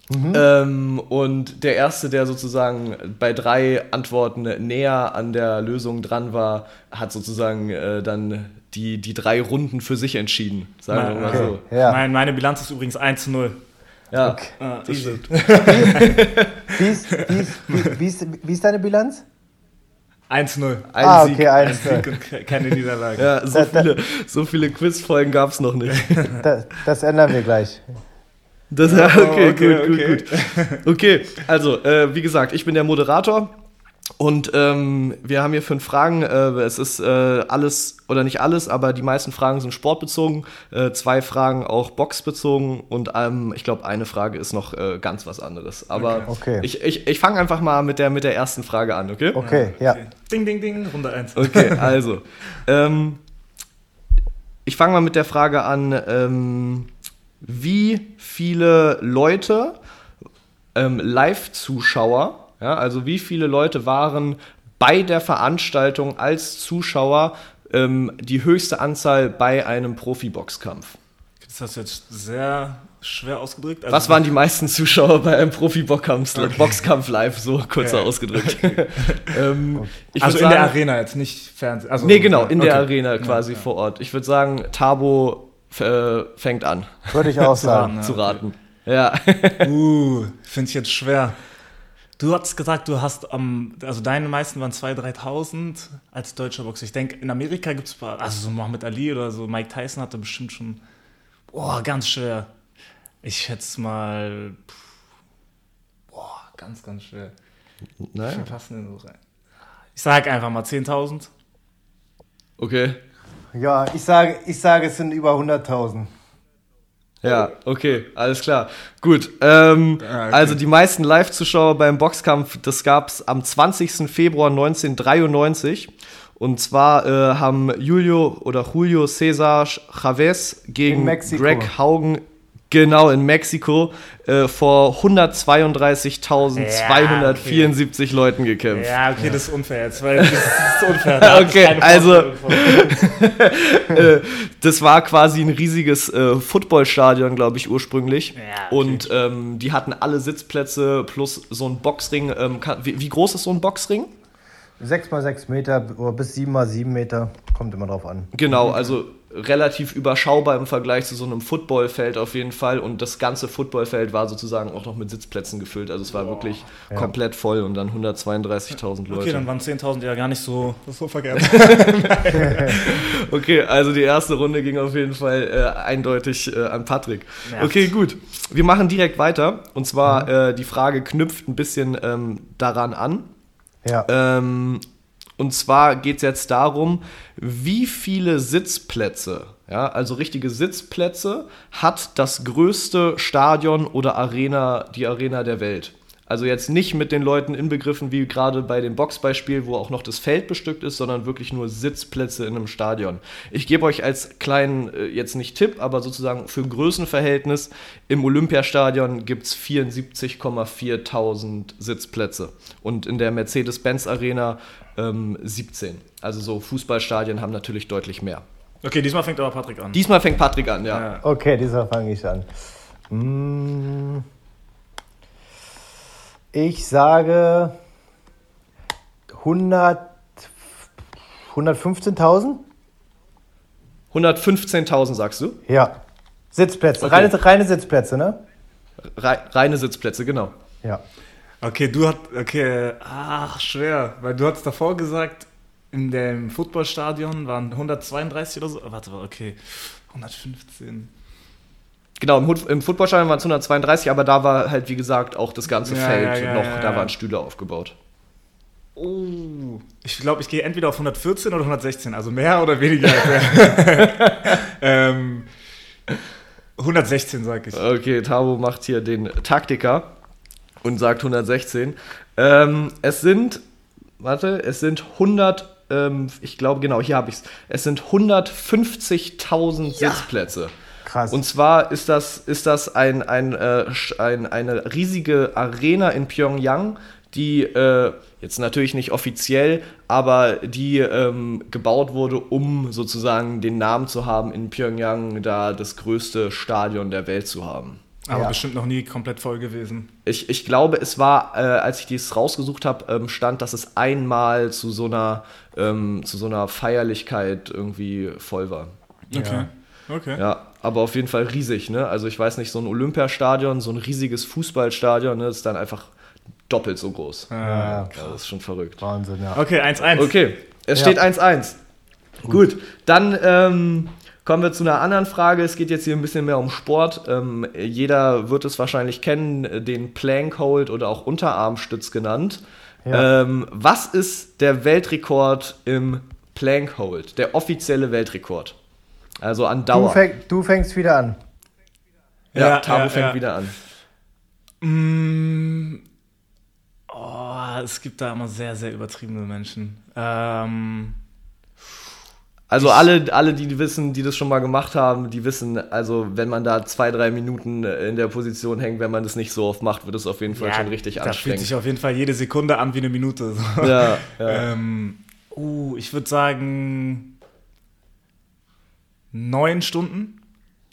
Mhm. Ähm, und der erste, der sozusagen bei drei Antworten näher an der Lösung dran war, hat sozusagen äh, dann die, die drei Runden für sich entschieden, sagen wir mal okay. so. Ja. Mein, meine Bilanz ist übrigens 1 zu 0. Ja, okay. ah, das stimmt. wie, ist, wie, ist, wie, ist, wie ist deine Bilanz? 1-0. Ein ah, Sieg. okay, Ein 1 Sieg und ke- keine Niederlage. Ja, so viele, so viele Quizfolgen gab es noch nicht. das, das ändern wir gleich. Das, ja, okay, Oh, okay, gut, okay. gut, gut. Okay, also, äh, wie gesagt, ich bin der Moderator und ähm, wir haben hier fünf Fragen. Äh, es ist äh, alles, oder nicht alles, aber die meisten Fragen sind sportbezogen, äh, zwei Fragen auch boxbezogen und ähm, ich glaube, eine Frage ist noch äh, ganz was anderes. Aber Okay. ich, ich, ich fange einfach mal mit der, mit der ersten Frage an, okay? Okay, ja. Ding, ding, ding, Runde 1. Okay, also. ähm, ich fange mal mit der Frage an, ähm, wie viele Leute, ähm, Live-Zuschauer, ja, also wie viele Leute waren bei der Veranstaltung als Zuschauer ähm, die höchste Anzahl bei einem Profiboxkampf? Das hast du jetzt sehr schwer ausgedrückt. Also, Was waren die meisten Zuschauer bei einem Profi-Boxkampf Boxkampf live, so kurzer Okay. ausgedrückt? ähm, ich Also in der sagen- Arena jetzt, nicht Fernsehen. Also, Nee, genau, in der okay. Arena quasi ja. vor Ort. Ich würde sagen, Tabo äh, fängt an Würde ich auch sagen. Ja, zu okay. raten. Ja. Uh, finde ich jetzt schwer. Du hast gesagt, du hast, am also deine meisten waren 2.000, 3.000 als deutscher Boxer. Ich denke, in Amerika gibt es, also so Muhammad Ali oder so, Mike Tyson hatte bestimmt schon, boah, ganz schwer. Ich schätze mal, pff, boah, ganz, ganz schwer. Wie Naja. viel passen denn so rein? Ich sage einfach mal 10.000. Okay. Ja, ich sage, ich sage, es sind über 100.000. Ja, okay, alles klar. Gut. Ähm, Ah, okay. Also die meisten Live-Zuschauer beim Boxkampf, das gab es am 20. Februar 1993. Und zwar äh, haben Julio oder Julio Cesar Chavez gegen. Greg Haugen genau in Mexiko äh, vor 132.274 Leuten gekämpft. Ja, okay, das ist unfair jetzt, weil das ist unfair. Okay, also- äh, das war quasi ein riesiges äh, Footballstadion, glaube ich, ursprünglich. Ja, okay. Und ähm, die hatten alle Sitzplätze plus so ein Boxring. Ähm, kann, wie, wie groß ist so ein Boxring? 6 mal 6 Meter oder bis 7 mal 7 Meter. Kommt immer drauf an. Genau, also relativ überschaubar im Vergleich zu so einem Footballfeld auf jeden Fall. Und das ganze Footballfeld war sozusagen auch noch mit Sitzplätzen gefüllt. Also es war wirklich Ja. komplett voll und dann 132.000 Leute. Okay, dann waren 10.000 ja gar nicht so, so verkehrt. Okay, also die erste Runde ging auf jeden Fall äh, eindeutig äh, an Patrick. Ja. Okay, gut. Wir machen direkt weiter. Und zwar, äh, die Frage knüpft ein bisschen ähm, daran an. Ja. Ähm, und zwar geht es jetzt darum, wie viele Sitzplätze, ja, also richtige Sitzplätze, hat das größte Stadion oder Arena, die Arena der Welt. Also jetzt nicht mit den Leuten inbegriffen, wie gerade bei dem Boxbeispiel, wo auch noch das Feld bestückt ist, sondern wirklich nur Sitzplätze in einem Stadion. Ich gebe euch als kleinen, äh, jetzt nicht Tipp, aber sozusagen für Größenverhältnis, im Olympiastadion gibt es 74,4 tausend Sitzplätze und in der Mercedes-Benz Arena ähm, 17. Also so Fußballstadien haben natürlich deutlich mehr. Okay, diesmal fängt aber Patrick an. Diesmal fängt Patrick an, ja. Ja. Okay, dieser fange ich an. Mm. Ich sage 100, 115.000? 115.000 sagst du? Ja. Sitzplätze, Okay. reine, reine Sitzplätze, ne? Rei reine Sitzplätze, genau. Ja. Okay, du hast, okay, ach, schwer, weil du hast davor gesagt, in dem Footballstadion waren 132 oder so. Warte, warte, okay, 115. Genau, im, im Footballstadion waren es 132, aber da war halt, wie gesagt, auch das ganze Ja, Feld ja, ja, noch, da waren Stühle aufgebaut. Oh. Ich glaube, ich gehe entweder auf 114 oder 116, also mehr oder weniger. ähm, 116 sag ich. Okay, Tabo macht hier den Taktiker und sagt 116. Ähm, es sind, warte, es sind 100, ähm, ich glaube, genau, hier habe ich es. Es sind 150.000 Sitzplätze. Krass. Und zwar ist das, ist das ein, ein, äh, sch- ein, eine riesige Arena in Pyongyang, die äh, jetzt natürlich nicht offiziell, aber die ähm, gebaut wurde, um sozusagen den Namen zu haben, in Pyongyang da das größte Stadion der Welt zu haben. Aber Ja. bestimmt noch nie komplett voll gewesen. Ich, ich glaube, es war, äh, als ich dies rausgesucht habe, ähm, stand, dass es einmal zu so einer, ähm, zu so einer Feierlichkeit irgendwie voll war. Okay. Okay. Ja, aber auf jeden Fall riesig, ne? Also ich weiß nicht, so ein Olympiastadion, so ein riesiges Fußballstadion, ne, ist dann einfach doppelt so groß. Ja, Ja, das ist schon verrückt. Wahnsinn, ja. Okay, 1-1. Okay, es Ja. steht 1-1. Gut, dann ähm, kommen wir zu einer anderen Frage. Es geht jetzt hier ein bisschen mehr um Sport. Ähm, jeder wird es wahrscheinlich kennen, den Plank Hold oder auch Unterarmstütz genannt. Ja. Ähm, was ist der Weltrekord im Plank Hold? Der offizielle Weltrekord? Also an Du, Dauer. fäng, du fängst wieder an. ja, Ja, Tabo ja, fängt ja. wieder an. Mm, oh, es gibt da immer sehr, sehr übertriebene Menschen. Ähm, Also alle, alle, die wissen, die das schon mal gemacht haben, die wissen, also wenn man da zwei, drei Minuten äh, in der Position hängt, wenn man das nicht so oft macht, wird es auf jeden Fall schon richtig da fühlt anstrengend. sich auf jeden Fall jede Sekunde an wie eine Minute. So. Ja, ja. Ähm, uh, ich würde sagen neun Stunden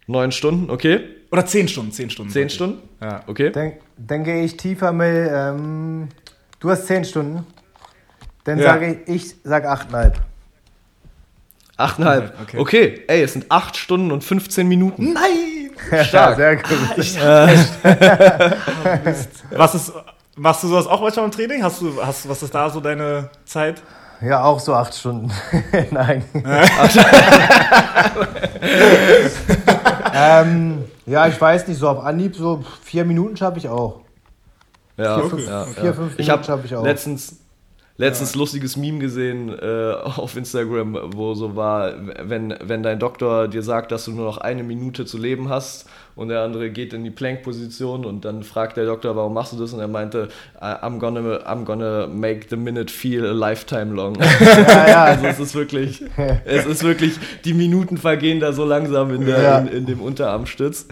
Neun Stunden, okay. oder zehn Stunden, zehn Stunden. Zehn. Stunden, Ja. okay. Dann, dann gehe ich tiefer mit. Ähm, du hast 10 Stunden. Dann Ja. sage ich, ich sag 8,5. Achteinhalb. Okay. Okay. ey, es sind acht Stunden und 15 Minuten. Nein! Stark. sehr gut. Was ist, machst du sowas auch manchmal im Training? Hast du, hast, was ist da so deine Zeit? Ja, auch so 8 Stunden. Nein. ähm, ja, ich weiß nicht, so auf Anhieb, so 4 Minuten schaffe ich auch. Ja, Vier, fünf- ja, vier, ja. fünf Ich Minuten schaff habe ich auch. letztens, letztens lustiges Meme gesehen äh, auf Instagram, wo so war, wenn, wenn dein Doktor dir sagt, dass du nur noch eine Minute zu leben hast und der andere geht in die Plank-Position und dann fragt der Doktor, warum machst du das? Und er meinte, I'm gonna, I'm gonna make the minute feel a lifetime long. Ja, ja, Also es ist wirklich, es ist wirklich, die Minuten vergehen da so langsam in, der, Ja. in, in dem Unterarmstütz.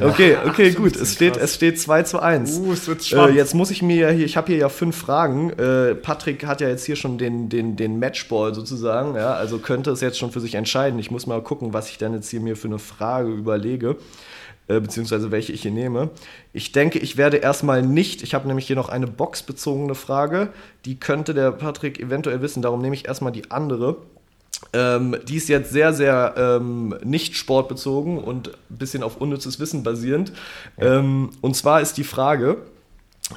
Okay, okay, gut. 15, Es steht, krass. es steht 2 zu 1. Uh, es wird Äh, spannend. jetzt muss ich mir ja hier, ich habe hier ja fünf Fragen. Äh, Patrick hat ja jetzt hier schon den, den, den Matchball sozusagen, ja, also könnte es jetzt schon für sich entscheiden. Ich muss mal gucken, was ich dann jetzt hier mir für eine Frage überlege, äh, beziehungsweise welche ich hier nehme. Ich denke, ich werde erstmal nicht, ich habe nämlich hier noch eine boxbezogene Frage, die könnte der Patrick eventuell wissen, darum nehme ich erstmal die andere. Ähm, die ist jetzt sehr, sehr ähm, nicht sportbezogen und ein bisschen auf unnützes Wissen basierend. Ähm, und zwar ist die Frage,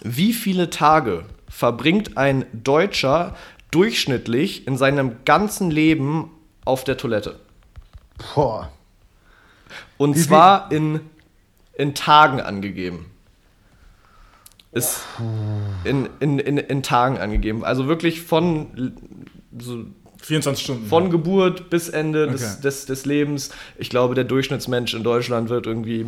wie viele Tage verbringt ein Deutscher durchschnittlich in seinem ganzen Leben auf der Toilette? Boah. Und Wie viel- zwar in, in Tagen angegeben. Ist in, in, in, in Tagen angegeben. Also wirklich von, so 24 Stunden. von Geburt bis Ende des, Okay. des, des Lebens. Ich glaube, der Durchschnittsmensch in Deutschland wird irgendwie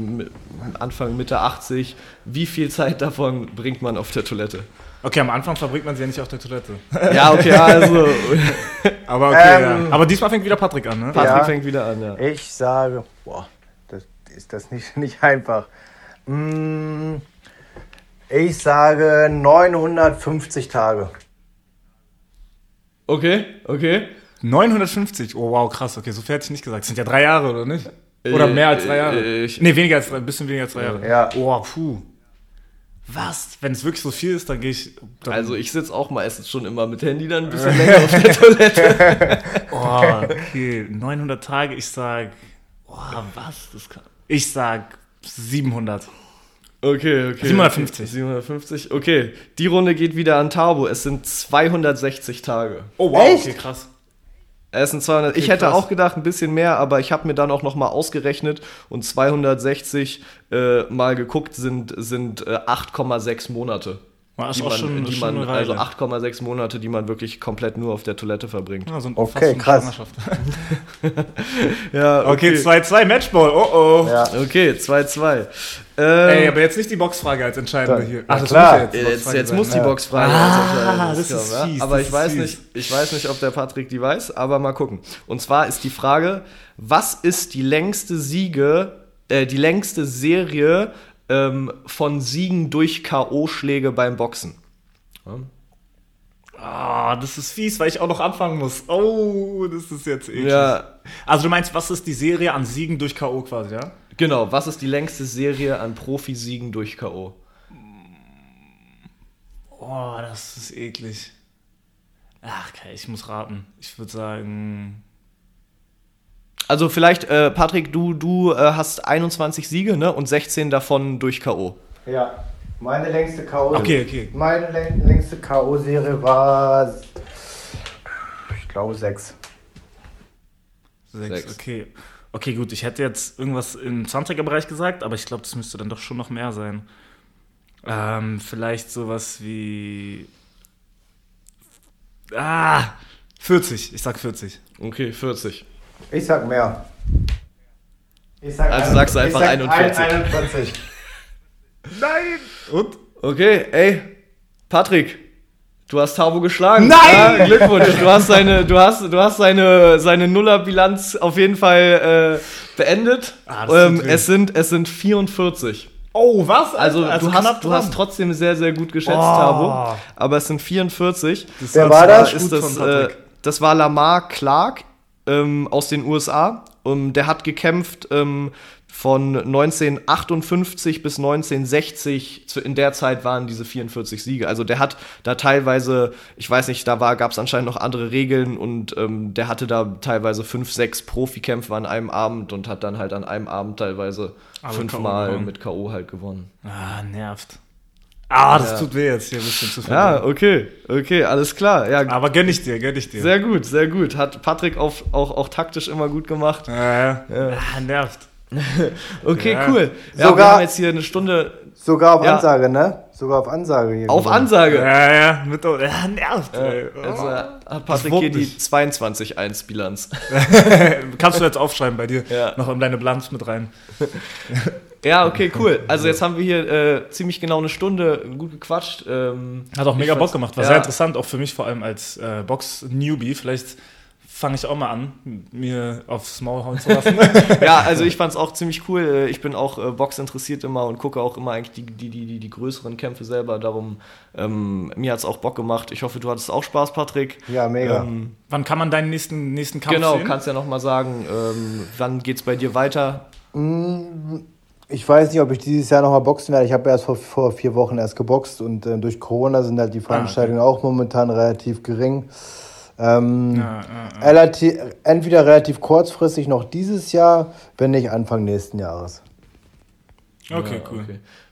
Anfang, Mitte 80. Wie viel Zeit davon bringt man auf der Toilette? Okay, am Anfang verbringt man sie ja nicht auf der Toilette. Ja, okay, also Aber okay, Ähm, ja. Aber diesmal fängt wieder Patrick an, ne? Patrick Ja. fängt wieder an, ja. Ich sage, boah, ist das nicht, nicht einfach. Mm, Ich sage 950 Tage. Okay, okay. 950. Oh wow, krass. Okay, so viel hätte ich nicht gesagt. Das sind ja drei Jahre, oder nicht? Oder mehr als drei Jahre. ich- nee, weniger als drei, ein bisschen weniger als drei Jahre. Ja. Oh, puh. Was? Wenn es wirklich so viel ist, dann gehe ich. Dann, Also ich sitze auch meistens schon immer mit Handy dann ein bisschen länger auf der Toilette. Oh, okay. 900 Tage, ich sag. Oh, was? Das kann, ich sag 700. Okay, okay. 750. 750, okay. Die Runde geht wieder an Taubo. Es sind 260 Tage. Oh, wow. Echt? Okay, krass. Es sind 200. ich Okay, hätte krass. auch gedacht, ein bisschen mehr, aber ich habe mir dann auch noch mal ausgerechnet und 260 äh, mal geguckt sind, sind äh, 8,6 Monate. War Die man, schon, die schon man, also 8,6 Monate, die man wirklich komplett nur auf der Toilette verbringt. Ja, so ein, Okay, krass. Schwangerschaft. Ja, Okay, 2-2 Matchball. Oh oh. Ja. Okay, 2-2. Ey, Ähm, aber jetzt nicht die Boxfrage als entscheidende Ja, hier. ja, das klar. muss ja jetzt, jetzt sein, muss die? Boxfrage Ah, als entscheidendes das ist kommen, ja? fies, Aber das ich ist weiß, fies. nicht, ich weiß nicht, ob der Patrick die weiß, aber mal gucken. Und zwar ist die Frage, was ist die längste Siege, äh, die längste Serie ähm, von Siegen durch K.O.-Schläge beim Boxen? Ah, das ist fies, weil ich auch noch anfangen muss. Oh, das ist jetzt eklig. Ja, Also du meinst, was ist die Serie an Siegen durch K.O. quasi, ja? genau. Was ist die längste Serie an Profisiegen durch K.O.? Oh, das ist eklig. Ach, okay, ich muss raten. Ich würde sagen. Also vielleicht, äh, Patrick, du, du äh, hast 21 Siege ne? und 16 davon durch K.O. Ja. Meine längste K.O. Okay, okay. Meine läng- längste K.O.-Serie war. Ich glaube sechs. Sechs, Sechs. okay. Okay, gut, ich hätte jetzt irgendwas im 20er-Bereich gesagt, aber ich glaube, das müsste dann doch schon noch mehr sein. Ähm, vielleicht sowas wie. Ah! 40, ich sag 40. Okay, 40. Ich sag mehr. Ich sag Also ein- sagst du ich einfach sag 41. ein- 41. Nein! Und? Okay, ey, Patrick, du hast Tabo geschlagen. Nein! Ja, Glückwunsch, du hast seine, du hast, du hast seine, seine Nullerbilanz auf jeden Fall äh, beendet. Ah, das ähm, es sind, es sind 44. Oh, was? Also, Alter? du, hast, du hast trotzdem sehr, sehr gut geschätzt, Oh. Tabo. Aber es sind 44. Das Wer war das? gut Ist das, äh, das war Lamar Clark ähm, aus den USA. Um, der hat gekämpft ähm, von 1958 bis 1960. Zu, in der Zeit waren diese 44 Siege. Also der hat da teilweise, ich weiß nicht, da gab es anscheinend noch andere Regeln und ähm, der hatte da teilweise fünf, sechs Profikämpfe an einem Abend und hat dann halt an einem Abend teilweise Alle fünfmal mit K.O. halt gewonnen. Ah, nervt. Ah, das Ja. tut weh jetzt hier ein bisschen zu viel. Ja, okay, okay, alles klar. Ja, Aber gönn ich dir, gönn ich dir. sehr gut, sehr gut. Hat Patrick auf, auch, auch taktisch immer gut gemacht. Ja, ja. Ah, nervt. Okay, Ja. cool. Ja, Sogar- wir haben jetzt hier eine Stunde Sogar auf Ja. Ansage, ne? Sogar auf Ansage hier. auf. Ansage. Ja, ja, mit, ja nervt. ey. Also hat Patrick wurmt hier die mich. 22-1-Bilanz. Kannst du jetzt aufschreiben bei dir. Ja. Noch in deine Bilanz mit rein. ja, okay, cool. Also jetzt haben wir hier äh, ziemlich genau eine Stunde gut gequatscht. Ähm, Hat auch mega Bock gemacht. War ja. sehr interessant, auch für mich vor allem als äh, Box-Newbie. Vielleicht fange ich auch mal an, mir aufs Maul hauen zu lassen. ja, also ich fand es auch ziemlich cool. Äh, Ich bin auch äh, Box interessiert immer und gucke auch immer eigentlich die, die, die, die, die größeren Kämpfe selber. Darum, ähm, mir hat es auch Bock gemacht. Ich hoffe, du hattest auch Spaß, Patrick. Ja, mega. Ähm, Wann kann man deinen nächsten, nächsten Kampf genau, sehen? kannst ja noch mal sagen, ähm, wann geht's bei dir weiter? Ich weiß nicht, ob ich dieses Jahr nochmal boxen werde. Ich habe erst vor, vor vier Wochen erst geboxt und äh, durch Corona sind halt die Veranstaltungen auch momentan relativ gering. Ähm, Ja, ja, ja. relativ, entweder relativ kurzfristig noch dieses Jahr, wenn nicht Anfang nächsten Jahres. Okay, Ja, cool.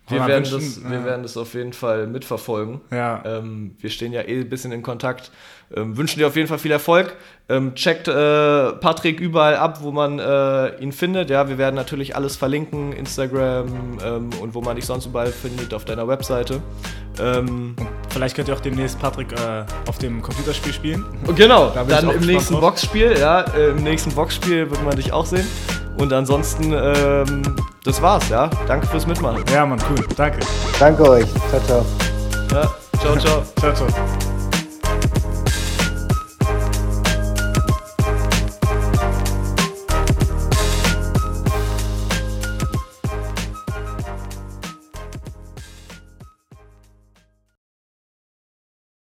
Wir, Aber werden wünschen, das, wir äh, werden das auf jeden Fall mitverfolgen. Ja. Ähm, wir stehen ja eh ein bisschen in Kontakt. Ähm, wünschen dir auf jeden Fall viel Erfolg. Ähm, checkt äh, Patrick überall ab, wo man äh, ihn findet. Ja, wir werden natürlich alles verlinken, Instagram ähm, und wo man dich sonst überall findet, auf deiner Webseite. Ähm, Vielleicht könnt ihr auch demnächst Patrick äh, auf dem Computerspiel spielen. und genau, Da dann im nächsten drauf. Boxspiel, ja, äh, im nächsten Boxspiel wird man dich auch sehen. Und ansonsten, ähm, das war's, ja. Danke fürs Mitmachen. Ja, Mann, cool. Danke. Danke euch. Ciao, ciao. Ja, ciao, ciao. Ciao, ciao.